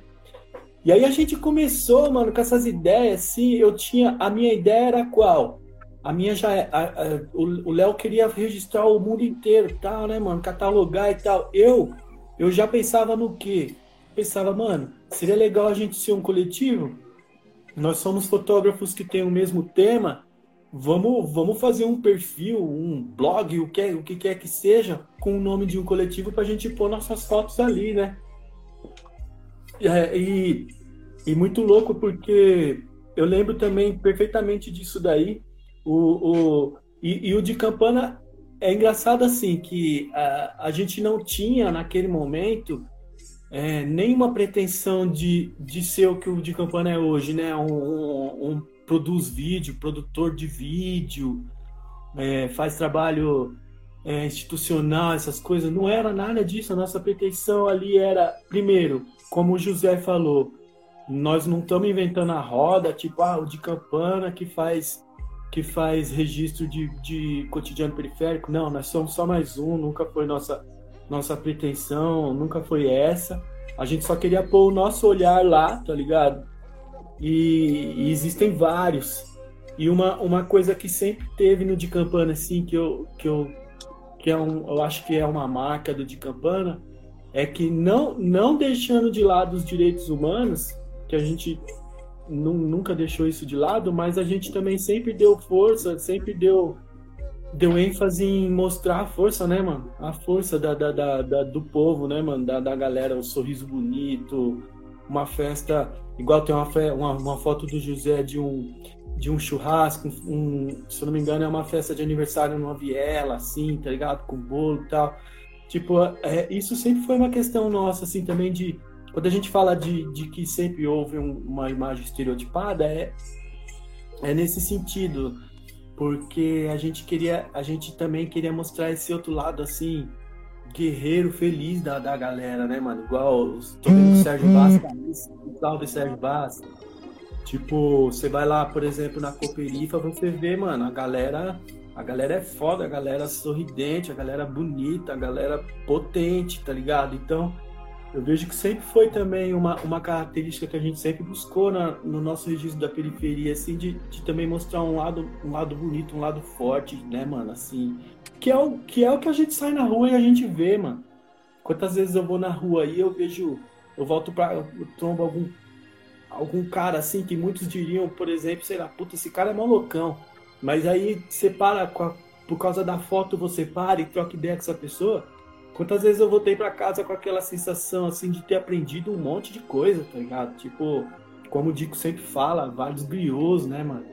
E aí a gente começou, mano, com essas ideias, assim, eu tinha, a minha ideia era qual? A minha já é, a, a, o Léo queria registrar o mundo inteiro, tal, né, mano, catalogar e tal. Eu, eu já pensava no quê? Pensava, mano, seria legal a gente ser um coletivo? Nós somos fotógrafos que têm o mesmo tema, vamos, vamos fazer um perfil, um blog, o que, o que quer que seja, com o nome de um coletivo para a gente pôr nossas fotos ali, né? É, e, e muito louco porque eu lembro também perfeitamente disso daí. O, o, e, e o de Campana é engraçado assim que a, a gente não tinha naquele momento é, nenhuma pretensão de, de ser o que o de Campana é hoje, né? Um, um, um produz vídeo, produtor de vídeo, é, faz trabalho é, institucional, essas coisas. Não era nada disso. A nossa pretensão ali era, primeiro, como o José falou, nós não estamos inventando a roda, tipo, ah, o de Campana que faz que faz registro de, de cotidiano periférico. Não, nós somos só mais um, nunca foi nossa, nossa pretensão, nunca foi essa. A gente só queria pôr o nosso olhar lá, tá ligado? E, e existem vários. E uma, uma coisa que sempre teve no de Campana, assim, que eu, que eu, que é um, eu acho que é uma marca do de Campana, é que não, não deixando de lado os direitos humanos, que a gente nunca deixou isso de lado, mas a gente também sempre deu força, sempre deu, deu ênfase em mostrar a força, né, mano? A força da, da, da, da do povo, né, mano? Da, da galera, o sorriso bonito, uma festa. Igual tem uma, uma, uma, foto do José de um, de um churrasco, um, se eu não me engano, é uma festa de aniversário numa viela, assim, tá ligado? Com bolo e tal. Tipo, é, isso sempre foi uma questão nossa, assim, também de. Quando a gente fala de, de que sempre houve um, uma imagem estereotipada, é, é nesse sentido. Porque a gente queria. A gente também queria mostrar esse outro lado, assim, guerreiro feliz da, da galera, né, mano? Igual tô vendo o Sérgio o salve Sérgio Vaz. Tipo, você vai lá, por exemplo, na Cooperifa, você vê, mano, a galera a galera é foda, a galera sorridente, a galera bonita, a galera potente, tá ligado? Então, eu vejo que sempre foi também uma, uma característica que a gente sempre buscou na, no nosso registro da periferia, assim, de, de também mostrar um lado, um lado bonito, um lado forte, né, mano? Assim, que é, o, que é o que a gente sai na rua e a gente vê, mano. Quantas vezes eu vou na rua aí eu vejo, eu volto pra, eu trombo algum, algum cara assim que muitos diriam, por exemplo, sei lá, puta, esse cara é malucão. Mas aí você para, a, por causa da foto, você para e troca ideia com essa pessoa. Quantas vezes eu voltei para casa com aquela sensação assim de ter aprendido um monte de coisa, tá ligado? Tipo, como o Dico sempre fala, vários griosos, né, mano?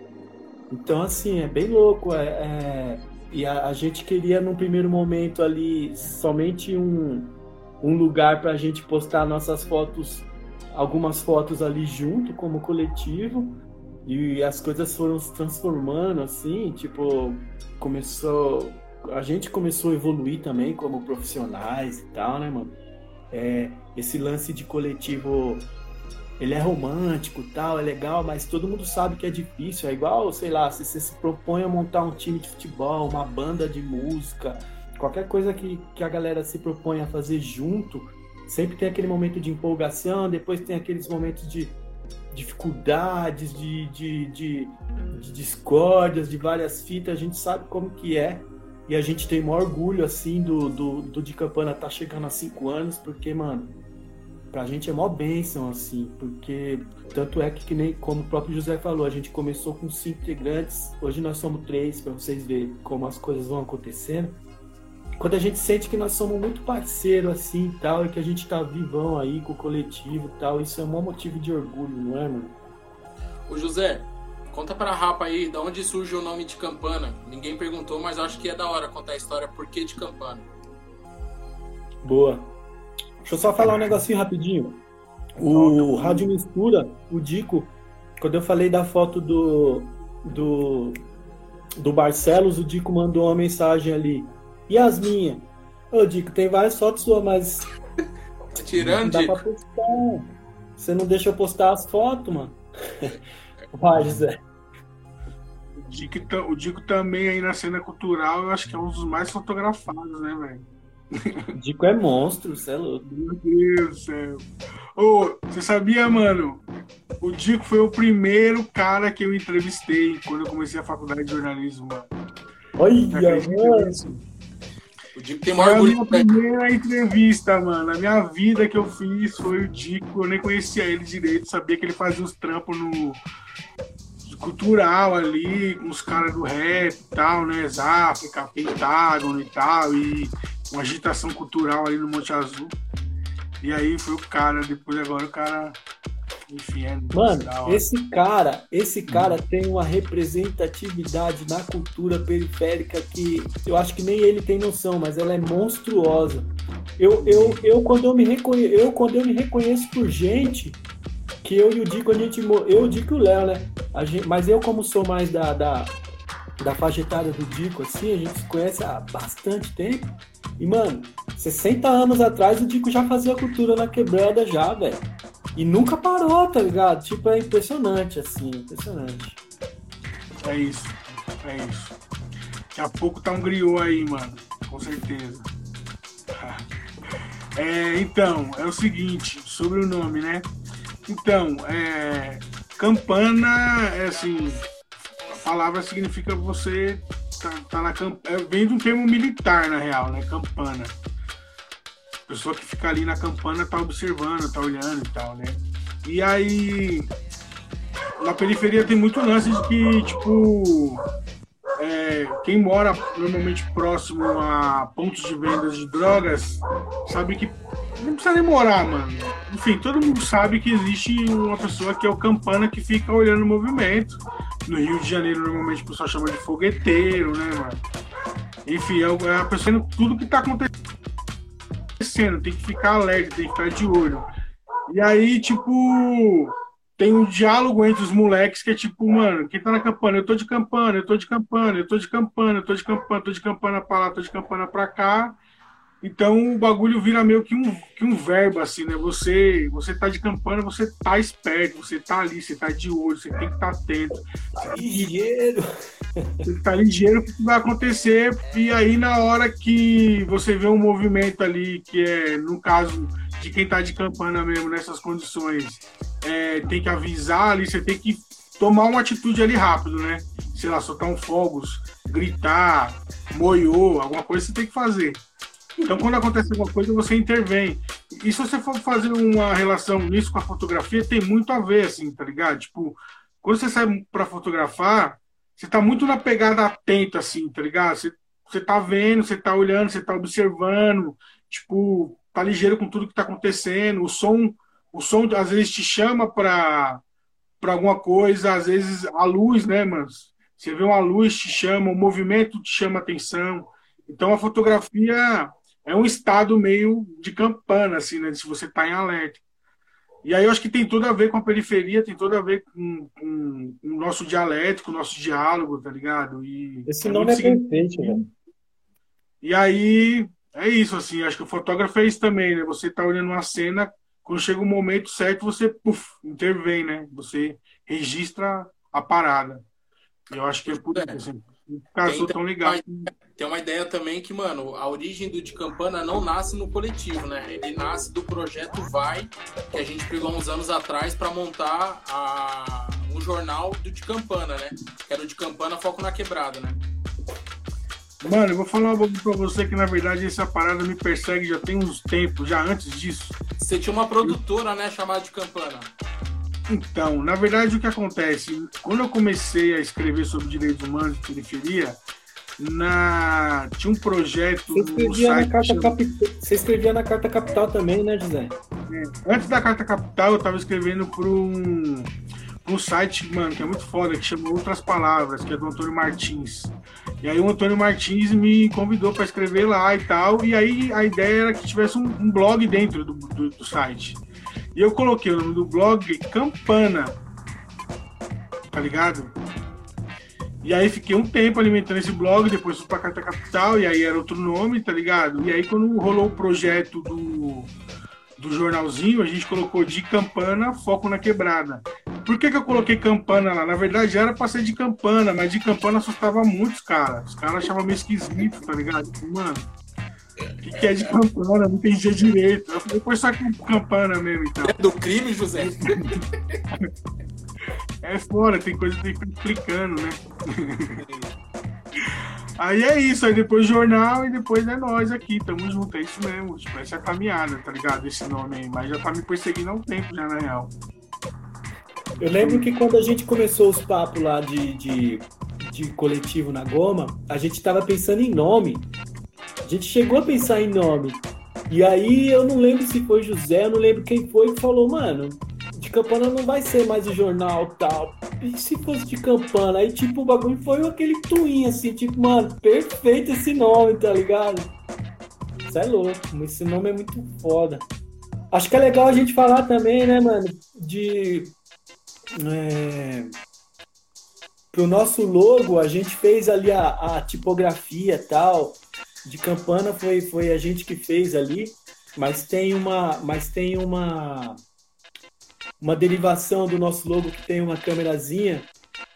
Então, assim, é bem louco. É, é... E a, a, gente queria, num primeiro momento ali, somente um, um lugar para a gente postar nossas fotos, algumas fotos ali junto, como coletivo. E as coisas foram se transformando, assim, tipo, começou. A gente começou a evoluir também como profissionais e tal, né, mano? É, esse lance de coletivo, ele é romântico tal, é legal, mas todo mundo sabe que é difícil. É igual, sei lá, se você se propõe a montar um time de futebol, uma banda de música, qualquer coisa que, que a galera se propõe a fazer junto, sempre tem aquele momento de empolgação, depois tem aqueles momentos de dificuldades, de, de, de, de discórdias, de várias fitas, a gente sabe como que é. E a gente tem maior orgulho, assim, do, do, do de Campana tá chegando a cinco anos, porque, mano, pra gente é mó bênção, assim, porque tanto é que, que nem como o próprio José falou, a gente começou com cinco integrantes, hoje nós somos três, para vocês verem como as coisas vão acontecendo quando a gente sente que nós somos muito parceiro assim e tal, e que a gente tá vivão aí com o coletivo e tal, isso é um motivo de orgulho, não é, mano? Ô José, conta pra Rapa aí, da onde surge o nome de Campana? Ninguém perguntou, mas acho que é da hora contar a história por que de Campana. Boa. Deixa eu só falar um negocinho rapidinho. O Rádio Mistura, o Dico, quando eu falei da foto do, do, do Barcelos, o Dico mandou uma mensagem ali e as minhas? Ô, Dico, tem várias fotos suas, mas. Tirando, não dá Dico. Pra postar. Você não deixa eu postar as fotos, mano. Vai, José. O Dico, o Dico também aí na cena cultural, eu acho que é um dos mais fotografados, né, velho? Dico é monstro, você é louco. Meu Deus do céu. Ô, você sabia, mano, O Dico foi o primeiro cara que eu entrevistei quando eu comecei a faculdade de jornalismo, mano. Olha, mano. O Dico tem Foi maior a minha orgulho. primeira entrevista, mano. A minha vida que eu fiz foi o Dico. Eu nem conhecia ele direito, sabia que ele fazia uns trampos no cultural ali, com os caras do rap e tal, né? Záfrica, Pentágono e tal, e uma agitação cultural ali no Monte Azul. E aí foi o cara, depois agora o cara. Enfim, é Mano, esse cara, esse cara tem uma representatividade na cultura periférica que eu acho que nem ele tem noção, mas ela é monstruosa. Eu, eu, eu, quando, eu, me reconhe... eu quando eu me reconheço por gente, que eu e o Dico, a gente. Eu, o Dico e o Léo, né? Gente... Mas eu, como sou mais da, da, da faixa etária do Dico, assim, a gente se conhece há bastante tempo. E, mano, 60 anos atrás o Dico já fazia cultura na quebrada já, velho. E nunca parou, tá ligado? Tipo, é impressionante, assim, impressionante. É isso. É isso. Daqui a pouco tá um griot aí, mano. Com certeza. É, então, é o seguinte, sobre o nome, né? Então, é, campana, é assim, a palavra significa você tá, tá na campanha. vem de um termo militar, na real, né? Campana. A pessoa que fica ali na campana tá observando, tá olhando e tal, né? E aí, na periferia tem muito lance de que, tipo, é, quem mora normalmente próximo a pontos de vendas de drogas sabe que não precisa nem morar, mano. Enfim, todo mundo sabe que existe uma pessoa que é o campana que fica olhando o movimento. No Rio de Janeiro, normalmente o pessoal chama de fogueteiro, né, mano? Enfim, é é a pessoa tudo que tá acontecendo, tem que ficar alerta, tem que ficar de olho. E aí, tipo, tem um diálogo entre os moleques que é tipo, mano, quem tá na campana? Eu tô de campana, eu tô de campana, eu tô de campana, eu tô de campana, tô de campana pra lá, tô de campana pra cá. Então o bagulho vira meio que um, que um verbo, assim, né? Você, você tá de campana, você tá esperto, você tá ali, você tá de olho, você tem que estar atento, Ligeiro. você tá ligeiro o que vai acontecer. E aí, na hora que você vê um movimento ali, que é, no caso de quem tá de campana mesmo, nessas condições, é, tem que avisar ali, você tem que tomar uma atitude ali rápido, né? Sei lá, soltar um fogos, gritar, moiô, alguma coisa você tem que fazer. Então, quando acontece alguma coisa, você intervém. E se você for fazer uma relação nisso com a fotografia, tem muito a ver, assim, tá ligado? Tipo, quando você sai pra fotografar, você tá muito na pegada atenta, assim, tá ligado? Você, você tá vendo, você tá olhando, você tá observando, tipo, tá ligeiro com tudo que tá acontecendo. O som, o som às vezes te chama pra, pra alguma coisa, às vezes a luz, né, mano? Você vê uma luz, te chama, o movimento te chama atenção. Então a fotografia é um estado meio de campana, assim, né? Se você tá em alerta. E aí eu acho que tem tudo a ver com a periferia, tem tudo a ver com, com o nosso dialeto, com o nosso diálogo, tá ligado? E Esse é nome é perfeito, velho. E aí, é isso, assim, acho que o fotógrafo é isso também, né? Você tá olhando uma cena, quando chega o momento certo, você, puf, intervém, né? Você registra a parada. Eu acho que é por isso, assim. Não casou tão ligado. Tem uma ideia também que, mano, a origem do de Campana não nasce no coletivo, né? Ele nasce do projeto Vai, que a gente pegou uns anos atrás para montar a... um jornal do de Campana, né? Que era o de Campana Foco na Quebrada, né? Mano, eu vou falar um pouco pra você que, na verdade, essa parada me persegue já tem uns tempos, já antes disso. Você tinha uma produtora, né, chamada de Campana. Então, na verdade, o que acontece? Quando eu comecei a escrever sobre direitos humanos e periferia, na... tinha um projeto Você no escrevia, na carta chama- capital, você escrevia na carta capital também, né, José? Antes da Carta Capital, eu tava escrevendo para um, um site, mano, que é muito foda, que chama Outras Palavras, que é do Antônio Martins. E aí o Antônio Martins me convidou para escrever lá e tal, e aí a ideia era que tivesse um, um blog dentro do, do, do site. E eu coloquei o nome do blog Campana, tá ligado? E aí fiquei um tempo alimentando esse blog, depois fui pra Carta Capital, e aí era outro nome, tá ligado? E aí quando rolou o projeto do, do jornalzinho, a gente colocou de campana, foco na quebrada. Por que, que eu coloquei campana lá? Na verdade era pra ser de campana, mas de campana assustava muitos caras. Os caras achavam meio esquisito, tá ligado? Tipo, Mano, O que, que é de campana? Não entendia direito. Eu falei, depois só campana mesmo, então. É do crime, José? é fora, tem coisa que explicando, né? Aí é isso, aí depois jornal e depois é nós aqui, tamo junto, é isso mesmo. Tipo, essa é a caminhada, tá ligado? Esse nome aí, mas já tá me perseguindo há um tempo já, na real. Eu lembro que quando a gente começou os papos lá de, de, de coletivo na Goma, a gente tava pensando em nome. A gente chegou a pensar em nome. E aí eu não lembro se foi José, eu não lembro quem foi que falou, mano, campana não vai ser mais o jornal tal. E se fosse de campana? Aí, tipo, o bagulho foi aquele twin, assim, tipo, mano, perfeito esse nome, tá ligado? Isso é louco, esse nome é muito foda. Acho que é legal a gente falar também, né, mano, de. É, pro nosso logo, a gente fez ali a, a tipografia tal. De campana foi, foi a gente que fez ali, mas tem uma. Mas tem uma uma derivação do nosso logo que tem uma câmerazinha.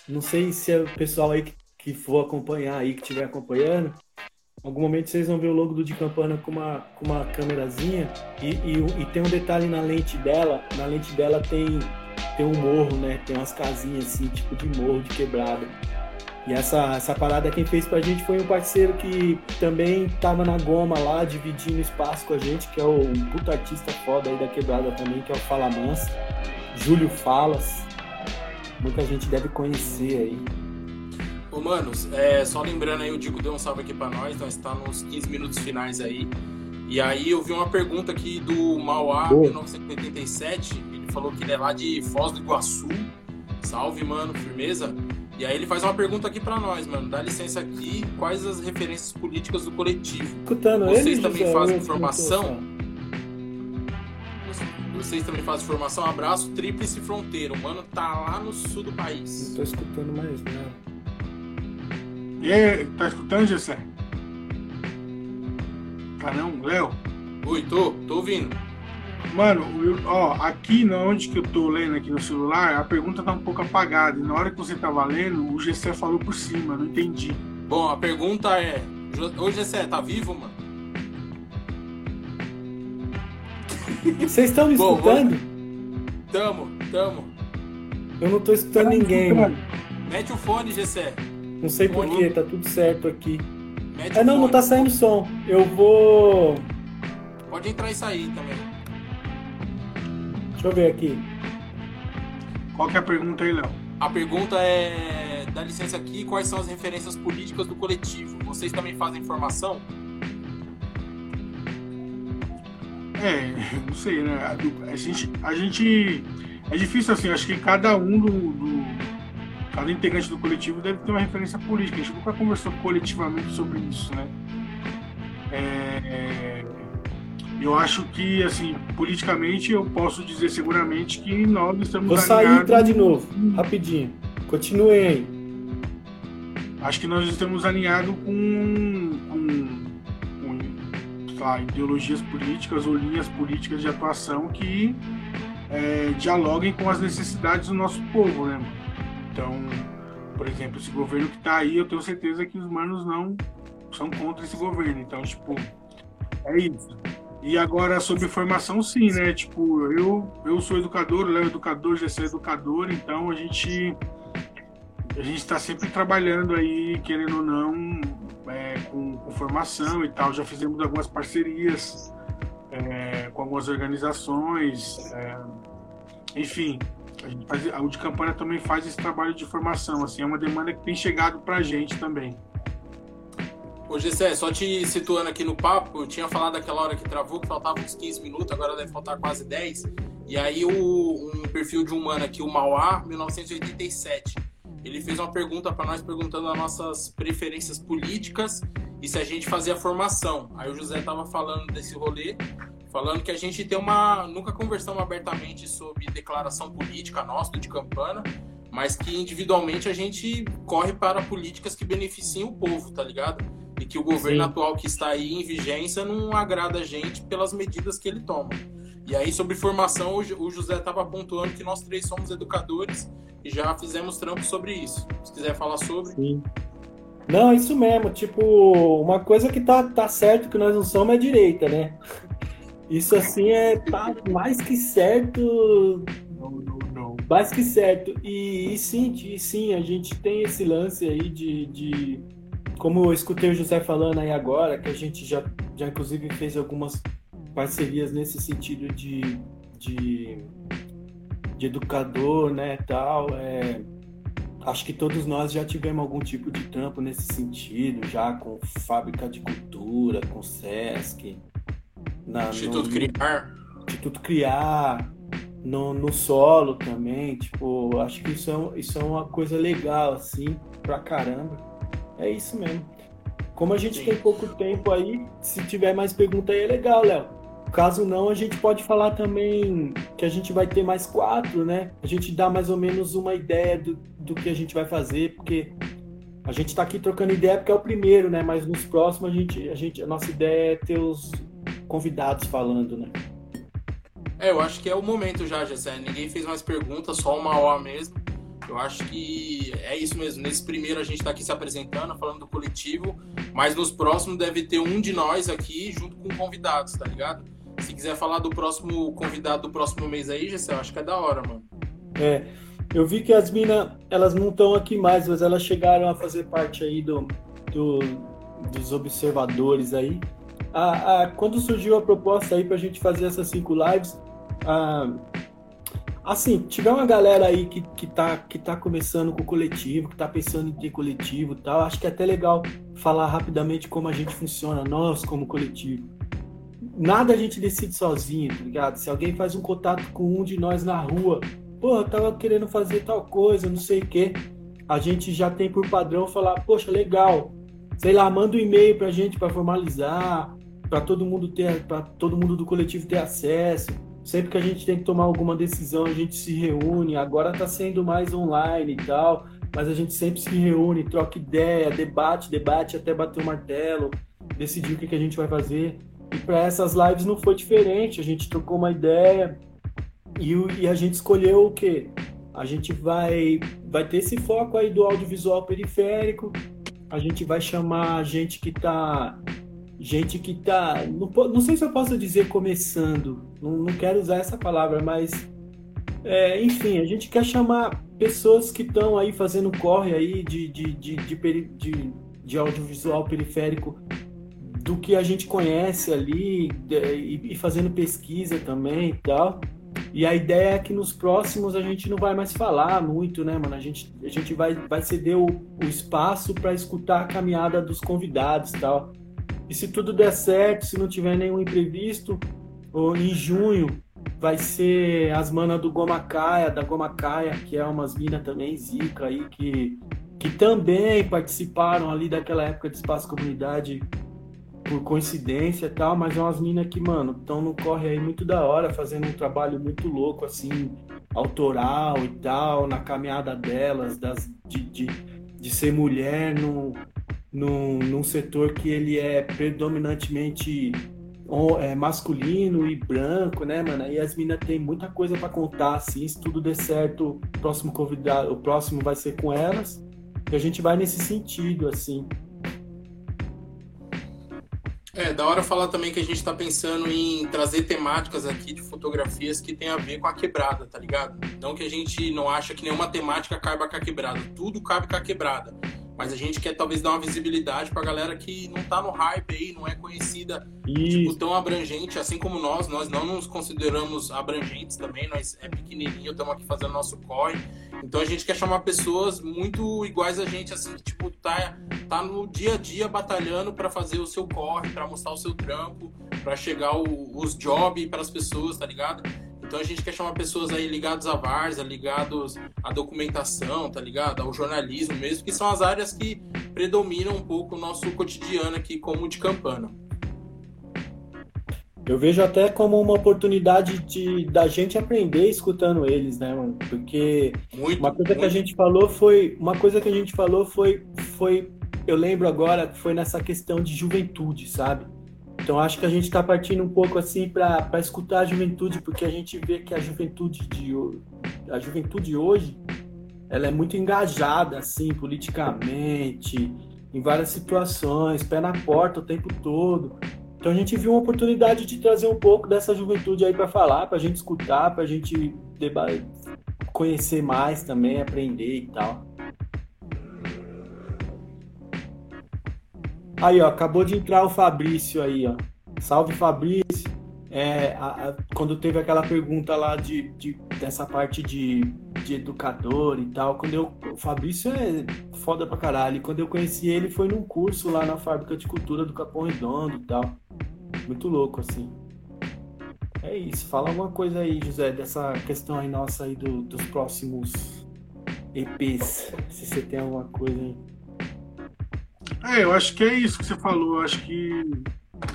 Não sei se é o pessoal aí que, que for acompanhar aí, que estiver acompanhando. Em algum momento vocês vão ver o logo do de campana com uma, com uma câmerazinha e, e, e, tem um detalhe na lente dela. Na lente dela tem, tem um morro, né? Tem umas casinhas assim, tipo de morro, de quebrada. E essa, essa parada quem fez pra gente foi um parceiro que também tava na goma lá, dividindo espaço com a gente, que é o um puta artista foda aí da quebrada também, que é o Fala Mansa, Júlio Falas. Muita gente deve conhecer aí. Ô, manos, é, só lembrando aí, o Dico deu um salve aqui pra nós, nós tá nos 15 minutos finais aí. E aí eu vi uma pergunta aqui do Mauá, Boa. 1987, ele falou que ele é lá de Foz do Iguaçu. Salve, mano, firmeza? E aí ele faz uma pergunta aqui para nós, mano. Dá licença aqui, quais as referências políticas do coletivo? Escutando Vocês ele, também José, fazem formação? Vocês também fazem formação? Abraço, Tríplice Fronteira. O mano tá lá no sul do país. Não tô escutando mais nada. E aí, tá escutando, Gessé? Tá não, Léo? Oi, tô, tô ouvindo. Mano, eu, ó, aqui na onde que eu tô lendo aqui no celular, a pergunta tá um pouco apagada. E na hora que você tava lendo, o Gessé falou por cima, não entendi. Bom, a pergunta é: Ô Gessé, tá vivo, mano? Vocês estão me Bom, escutando? Tamo, tamo. Eu não tô escutando ninguém, mano. Mete o fone, Gessé. Não sei porquê, tá tudo certo aqui. Mete é, não, fone. não tá saindo som. Eu vou. Pode entrar e sair também. Deixa eu ver aqui. Qual que é a pergunta aí, Léo? A pergunta é, dá licença aqui, quais são as referências políticas do coletivo? Vocês também fazem formação? É, não sei, né? A, gente, a gente. É difícil assim, acho que cada um do, do, Cada integrante do coletivo deve ter uma referência política. A gente nunca conversou coletivamente sobre isso, né? É, eu acho que, assim, politicamente, eu posso dizer seguramente que nós estamos Vou sair e entrar de novo, rapidinho. Continuem aí. Acho que nós estamos alinhados com, com, com lá, ideologias políticas ou linhas políticas de atuação que é, dialoguem com as necessidades do nosso povo, né? Então, por exemplo, esse governo que está aí, eu tenho certeza que os manos não são contra esse governo. Então, tipo, é isso. E agora sobre formação sim, né? Tipo, eu, eu sou educador, Léo é educador, já sou educador, então a gente a gente está sempre trabalhando aí, querendo ou não, é, com, com, formação e tal. Já fizemos algumas parcerias é, com algumas organizações, é, enfim. A, gente faz, a de Campanha também faz esse trabalho de formação, assim, é uma demanda que tem chegado para a gente também. Ô Gessé, só te situando aqui no papo, eu tinha falado aquela hora que travou que faltava uns 15 minutos, agora deve faltar quase 10. E aí o, um perfil de um mano aqui, o Mauá, 1987. Ele fez uma pergunta para nós perguntando as nossas preferências políticas e se a gente fazia formação. Aí o José tava falando desse rolê, falando que a gente tem uma. Nunca conversamos abertamente sobre declaração política nossa de Campana, mas que individualmente a gente corre para políticas que beneficiem o povo, tá ligado? E que o governo Sim. atual que está aí em vigência não agrada a gente pelas medidas que ele toma. E aí, sobre formação, o José estava pontuando que nós três somos educadores e já fizemos trampo sobre isso. Se quiser falar sobre. Sim. Não, isso mesmo. Tipo, uma coisa que tá, tá certo que nós não somos é direita, né? Isso assim é tá mais que certo. Não, não, não. Mais que certo. E, e sim, e sim, a gente tem esse lance aí de, de. Como eu escutei o José falando aí agora, que a gente já, já inclusive fez algumas parcerias nesse sentido de, de, de educador, né, tal. É, acho que todos nós já tivemos algum tipo de trampo nesse sentido, já com fábrica de cultura, com SESC, na, Instituto no, Criar. Instituto Criar, no, no solo também, tipo, acho que isso é, isso é uma coisa legal, assim, pra caramba. É isso mesmo. Como a gente Sim. tem pouco tempo aí, se tiver mais pergunta aí é legal, Léo. Caso não, a gente pode falar também que a gente vai ter mais quatro, né? A gente dá mais ou menos uma ideia do, do que a gente vai fazer, porque a gente está aqui trocando ideia porque é o primeiro, né? Mas nos próximos a gente, a gente, a nossa ideia é ter os convidados falando, né? É, eu acho que é o momento já, Gessé. Ninguém fez mais perguntas, só uma hora mesmo. Eu acho que é isso mesmo. Nesse primeiro a gente está aqui se apresentando, falando do coletivo, mas nos próximos deve ter um de nós aqui junto com convidados, tá ligado? Se quiser falar do próximo convidado do próximo mês aí, Gessé, eu acho que é da hora, mano. É, eu vi que as minas, elas não estão aqui mais, mas elas chegaram a fazer parte aí do, do dos observadores aí. A, a, quando surgiu a proposta aí pra gente fazer essas cinco lives, a, assim, tiver uma galera aí que, que, tá, que tá começando com o coletivo, que tá pensando em ter coletivo e tal, acho que é até legal falar rapidamente como a gente funciona, nós como coletivo nada a gente decide sozinho, tá ligado? Se alguém faz um contato com um de nós na rua, eu tava querendo fazer tal coisa, não sei o quê, a gente já tem por padrão falar, poxa, legal, sei lá, manda um e-mail pra gente para formalizar, para todo mundo ter, para todo mundo do coletivo ter acesso. Sempre que a gente tem que tomar alguma decisão, a gente se reúne. Agora tá sendo mais online e tal, mas a gente sempre se reúne, troca ideia, debate, debate até bater o martelo, decidir o que, que a gente vai fazer. E para essas lives não foi diferente. A gente trocou uma ideia e, e a gente escolheu o quê? A gente vai, vai ter esse foco aí do audiovisual periférico. A gente vai chamar gente que está gente que tá. Não, não sei se eu posso dizer começando, não, não quero usar essa palavra, mas é, enfim, a gente quer chamar pessoas que estão aí fazendo corre aí de, de, de, de, de, de audiovisual periférico do que a gente conhece ali e, fazendo pesquisa também e tal. E a ideia é que nos próximos a gente não vai mais falar muito, né, mano? A gente, a gente vai, vai ceder o, o espaço para escutar a caminhada dos convidados e tal. E se tudo der certo, se não tiver nenhum imprevisto, ou em junho vai ser as manas do Gomacaia, da Gomacaia, que é umas minas também zica aí, que, que também participaram ali daquela época de Espaço Comunidade por coincidência e tal, mas é umas minas que, mano, estão no corre aí muito da hora, fazendo um trabalho muito louco, assim, autoral e tal, na caminhada delas, das, de, de, de ser mulher no, no, num setor que ele é predominantemente é, masculino e branco, né, mano? E as minas tem muita coisa para contar, assim, se tudo der certo, o próximo convidado, o próximo vai ser com elas, e a gente vai nesse sentido, assim. É, da hora falar também que a gente está pensando em trazer temáticas aqui de fotografias que tem a ver com a quebrada, tá ligado? Não que a gente não acha que nenhuma temática caiba com a quebrada, tudo cabe com a quebrada. Mas a gente quer talvez dar uma visibilidade pra galera que não tá no hype aí, não é conhecida tipo, tão abrangente, assim como nós. Nós não nos consideramos abrangentes também, nós é pequenininho, estamos aqui fazendo nosso corre. Então a gente quer chamar pessoas muito iguais a gente, assim, que, tipo, tá, tá no dia a dia batalhando para fazer o seu corre, para mostrar o seu trampo, para chegar o, os jobs para as pessoas, tá ligado? Então a gente quer chamar pessoas aí ligadas à várzea, ligados à documentação, tá ligado? Ao jornalismo mesmo, que são as áreas que predominam um pouco o nosso cotidiano aqui como de campana. Eu vejo até como uma oportunidade de da gente aprender escutando eles, né, mano? Porque muito, uma coisa muito. que a gente falou foi, uma coisa que a gente falou foi foi eu lembro agora foi nessa questão de juventude, sabe? Então acho que a gente está partindo um pouco assim para escutar a juventude, porque a gente vê que a juventude de a juventude hoje ela é muito engajada assim politicamente, em várias situações, pé na porta o tempo todo. Então a gente viu uma oportunidade de trazer um pouco dessa juventude aí para falar, para a gente escutar, para a gente conhecer mais também, aprender e tal. Aí, ó, acabou de entrar o Fabrício aí, ó. Salve, Fabrício. É, a, a, quando teve aquela pergunta lá de, de dessa parte de, de educador e tal, quando eu, o Fabrício é foda pra caralho. E quando eu conheci ele foi num curso lá na fábrica de cultura do Capão Redondo e tal. Muito louco, assim. É isso. Fala alguma coisa aí, José, dessa questão aí nossa aí do, dos próximos EPs. Se você tem alguma coisa aí. É, eu acho que é isso que você falou. Eu acho que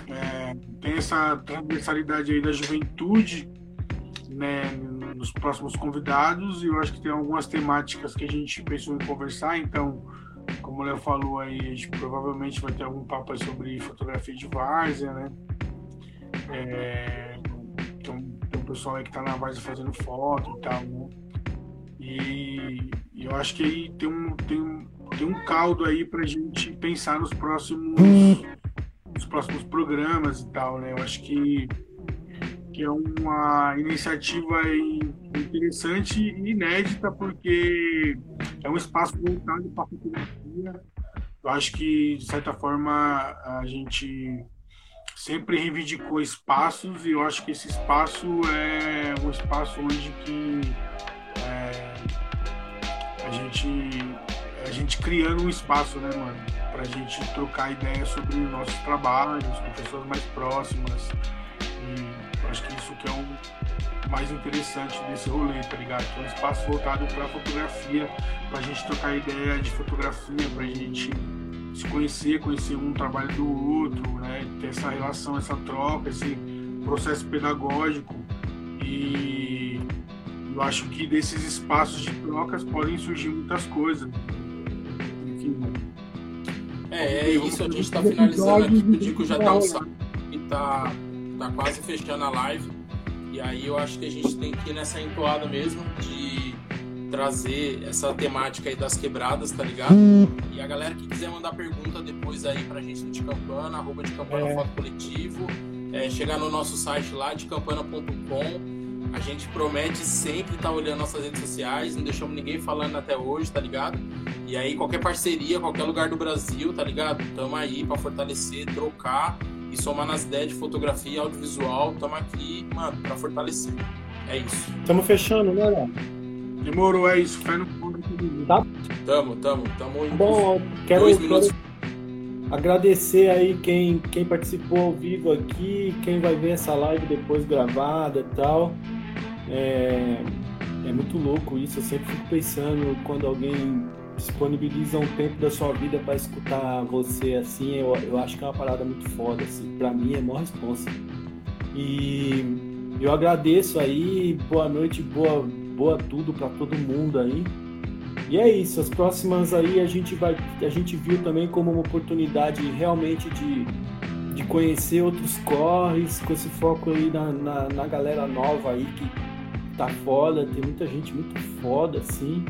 é, tem essa transversalidade aí da juventude né, nos próximos convidados e eu acho que tem algumas temáticas que a gente pensou em conversar. Então, como o Léo falou aí, a gente provavelmente vai ter algum papo sobre fotografia de várzea, né? É, então, tem um pessoal aí que está na várzea fazendo foto e tal, né? E, e, eu acho que aí tem um, tem um, tem um caldo aí para a gente pensar nos próximos, nos próximos programas e tal, né? Eu acho que, que é uma iniciativa interessante e inédita, porque é um espaço voltado para a fotografia. Eu acho que, de certa forma, a gente sempre reivindicou espaços e eu acho que esse espaço é um espaço onde que é, a gente a gente criando um espaço, né, mano, pra gente trocar ideias sobre nossos trabalhos com pessoas mais próximas. E acho que isso que é o mais interessante desse rolê, tá ligado? Que é um espaço voltado pra fotografia, pra gente trocar ideia de fotografia, pra gente se conhecer, conhecer um trabalho do outro, né? Ter essa relação, essa troca, esse processo pedagógico. E eu acho que desses espaços de trocas podem surgir muitas coisas. É, é isso, a gente está finalizando aqui, o Dico já dá um salve e tá, tá quase fechando a live. E aí eu acho que a gente tem que ir nessa entoada mesmo de trazer essa temática aí das quebradas, tá ligado? E a galera que quiser mandar pergunta depois aí pra gente no de Campana, arroba de Campana é. Foto Coletivo, é, chegar no nosso site lá, de campana.com. A gente promete sempre estar tá olhando nossas redes sociais, não deixamos ninguém falando até hoje, tá ligado? E aí, qualquer parceria, qualquer lugar do Brasil, tá ligado? Tamo aí para fortalecer, trocar e somar nas ideias de fotografia e audiovisual. Tamo aqui, mano, pra fortalecer. É isso. Tamo fechando, né, Léo? Demorou, é isso. Fé no Tá? Tamo, tamo, tamo em Bom, quero, dois minutos. Quero agradecer aí quem, quem participou ao vivo aqui, quem vai ver essa live depois gravada e tal. É, é muito louco isso, eu sempre fico pensando quando alguém disponibiliza um tempo da sua vida para escutar você assim, eu, eu acho que é uma parada muito foda, assim, para mim é maior responsa. E eu agradeço aí, boa noite, boa, boa tudo para todo mundo aí. E é isso, as próximas aí a gente vai, a gente viu também como uma oportunidade realmente de, de conhecer outros corres, com esse foco aí na, na, na galera nova aí que tá foda, tem muita gente muito foda assim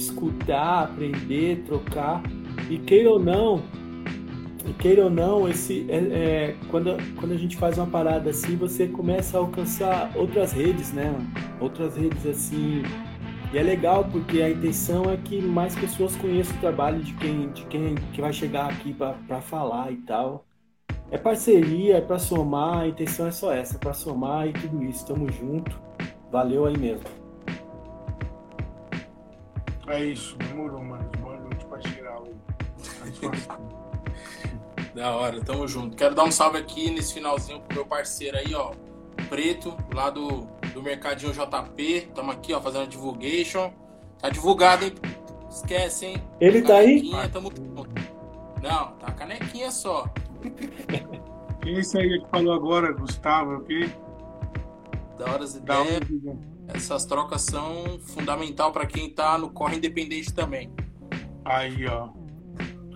escutar, aprender, trocar. E queira ou não, e queira ou não, esse, é, é, quando, quando a gente faz uma parada assim, você começa a alcançar outras redes, né? Outras redes assim. E é legal porque a intenção é que mais pessoas conheçam o trabalho de quem, de quem que vai chegar aqui para falar e tal. É parceria, é para somar, a intenção é só essa, é para somar e tudo isso. Tamo junto. Valeu aí mesmo. É isso, demorou, mano. Boa noite pra geral. da hora, tamo junto. Quero dar um salve aqui nesse finalzinho pro meu parceiro aí, ó. Preto, lá do, do Mercadinho JP. Tamo aqui, ó, fazendo divulgation. Tá divulgado, hein? Esquece, hein? Ele tá aí? Tamo... Não, tá a canequinha só. Quem é esse aí que falou agora, Gustavo? O quê? Da horas ideias essas trocas são fundamental para quem está no corre independente também. Aí, ó.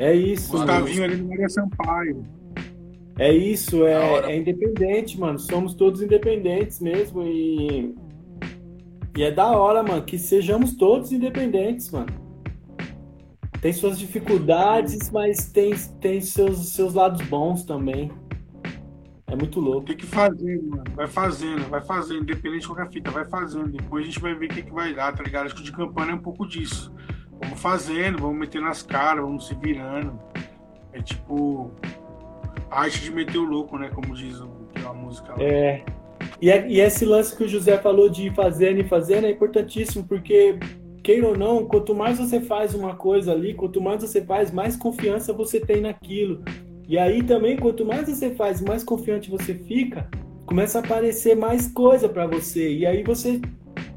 É isso. Gustavinho ali no Maria Sampaio. É isso, é, é, independente, mano. Somos todos independentes mesmo e. E é da hora, mano, que sejamos todos independentes, mano. tem suas dificuldades, mas tem, tem seus, seus lados bons também. É muito louco. Tem que fazer, mano. Vai fazendo, vai fazendo, independente de qualquer fita, vai fazendo. Depois a gente vai ver o que, que vai dar, tá ligado? Acho que o de campanha é um pouco disso. Vamos fazendo, vamos metendo nas caras, vamos se virando. É tipo. A arte de meter o louco, né? Como diz a música lá. É. E, é, e esse lance que o José falou de fazendo e fazendo é importantíssimo, porque, queira ou não, quanto mais você faz uma coisa ali, quanto mais você faz, mais confiança você tem naquilo. E aí também, quanto mais você faz, mais confiante você fica, começa a aparecer mais coisa para você. E aí você.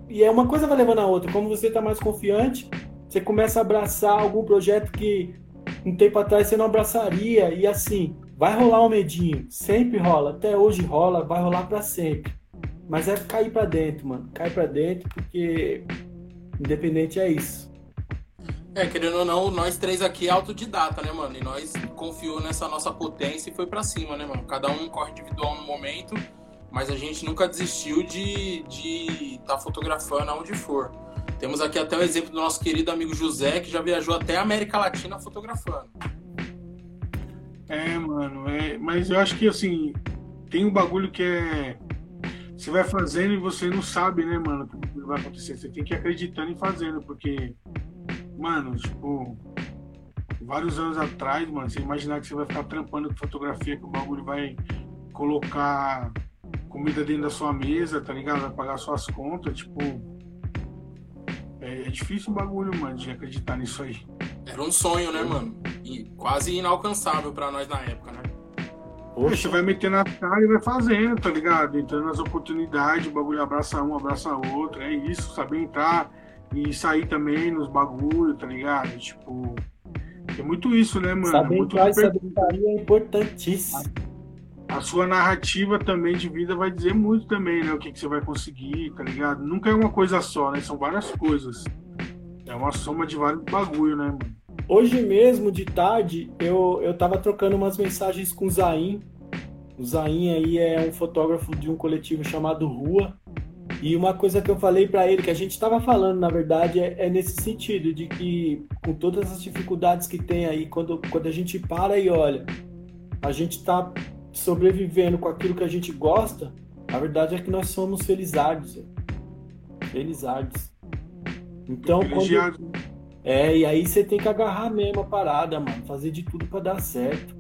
E é uma coisa vai levando a outra. Como você tá mais confiante, você começa a abraçar algum projeto que um tempo atrás você não abraçaria. E assim, vai rolar um medinho. Sempre rola. Até hoje rola, vai rolar para sempre. Mas é cair para dentro, mano. Cai para dentro, porque independente é isso. É, querendo ou não, nós três aqui é autodidata, né, mano? E nós confiou nessa nossa potência e foi para cima, né, mano? Cada um corre individual no momento, mas a gente nunca desistiu de estar de tá fotografando aonde for. Temos aqui até o exemplo do nosso querido amigo José, que já viajou até a América Latina fotografando. É, mano, é, mas eu acho que assim, tem um bagulho que é. Você vai fazendo e você não sabe, né, mano, o que vai acontecer. Você tem que ir acreditando e fazendo, porque mano, tipo, vários anos atrás, mano, você imaginar que você vai ficar trampando com fotografia, que o bagulho vai colocar comida dentro da sua mesa, tá ligado? Vai pagar suas contas, tipo. É, é difícil o bagulho, mano, de acreditar nisso aí. Era um sonho, né, mano? E quase inalcançável para nós na época, né? Poxa. Você vai metendo na cara e vai fazendo, tá ligado? Entrando nas oportunidades, o bagulho abraça um, abraça outro, é isso, saber entrar e sair também nos bagulho, tá ligado? Tipo, é muito isso, né, mano? Saber muito entrar é importantíssimo. A sua narrativa também de vida vai dizer muito também, né? O que, que você vai conseguir, tá ligado? Nunca é uma coisa só, né? São várias coisas. É uma soma de vários bagulho, né, mano? Hoje mesmo, de tarde, eu, eu tava trocando umas mensagens com o Zain. O Zain aí é um fotógrafo de um coletivo chamado Rua. E uma coisa que eu falei para ele, que a gente estava falando, na verdade, é, é, nesse sentido, de que com todas as dificuldades que tem aí, quando, quando a gente para e olha, a gente está sobrevivendo com aquilo que a gente gosta, a verdade é que nós somos felizardos. Felizardos. Então, quando... É, e aí você tem que agarrar mesmo a parada, mano. Fazer de tudo para dar certo.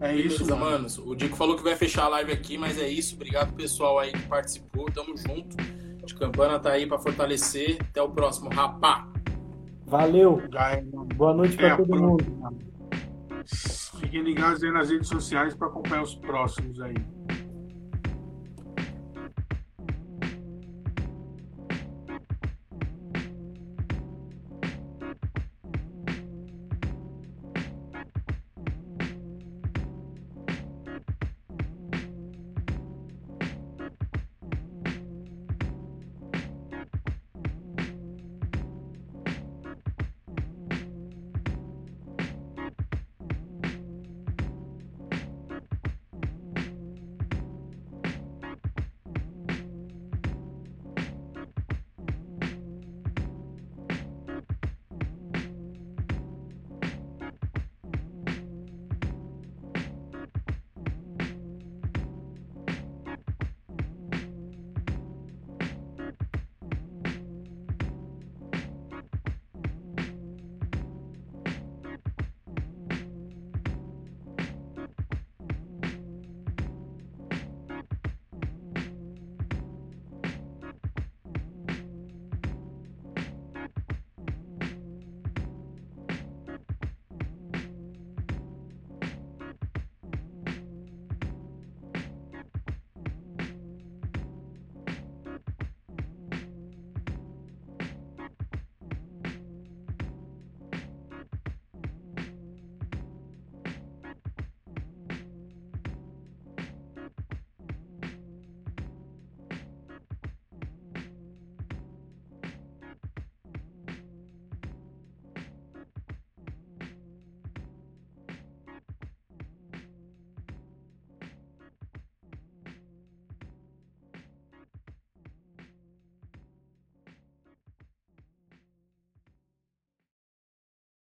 É isso, Beleza, manos. O Dico falou que vai fechar a live aqui, mas é isso. Obrigado, pessoal aí que participou. Tamo junto. De Campana tá aí para fortalecer. Até o próximo, rapá. Valeu. Boa noite para todo mundo. Fiquem ligados aí nas redes sociais para acompanhar os próximos aí.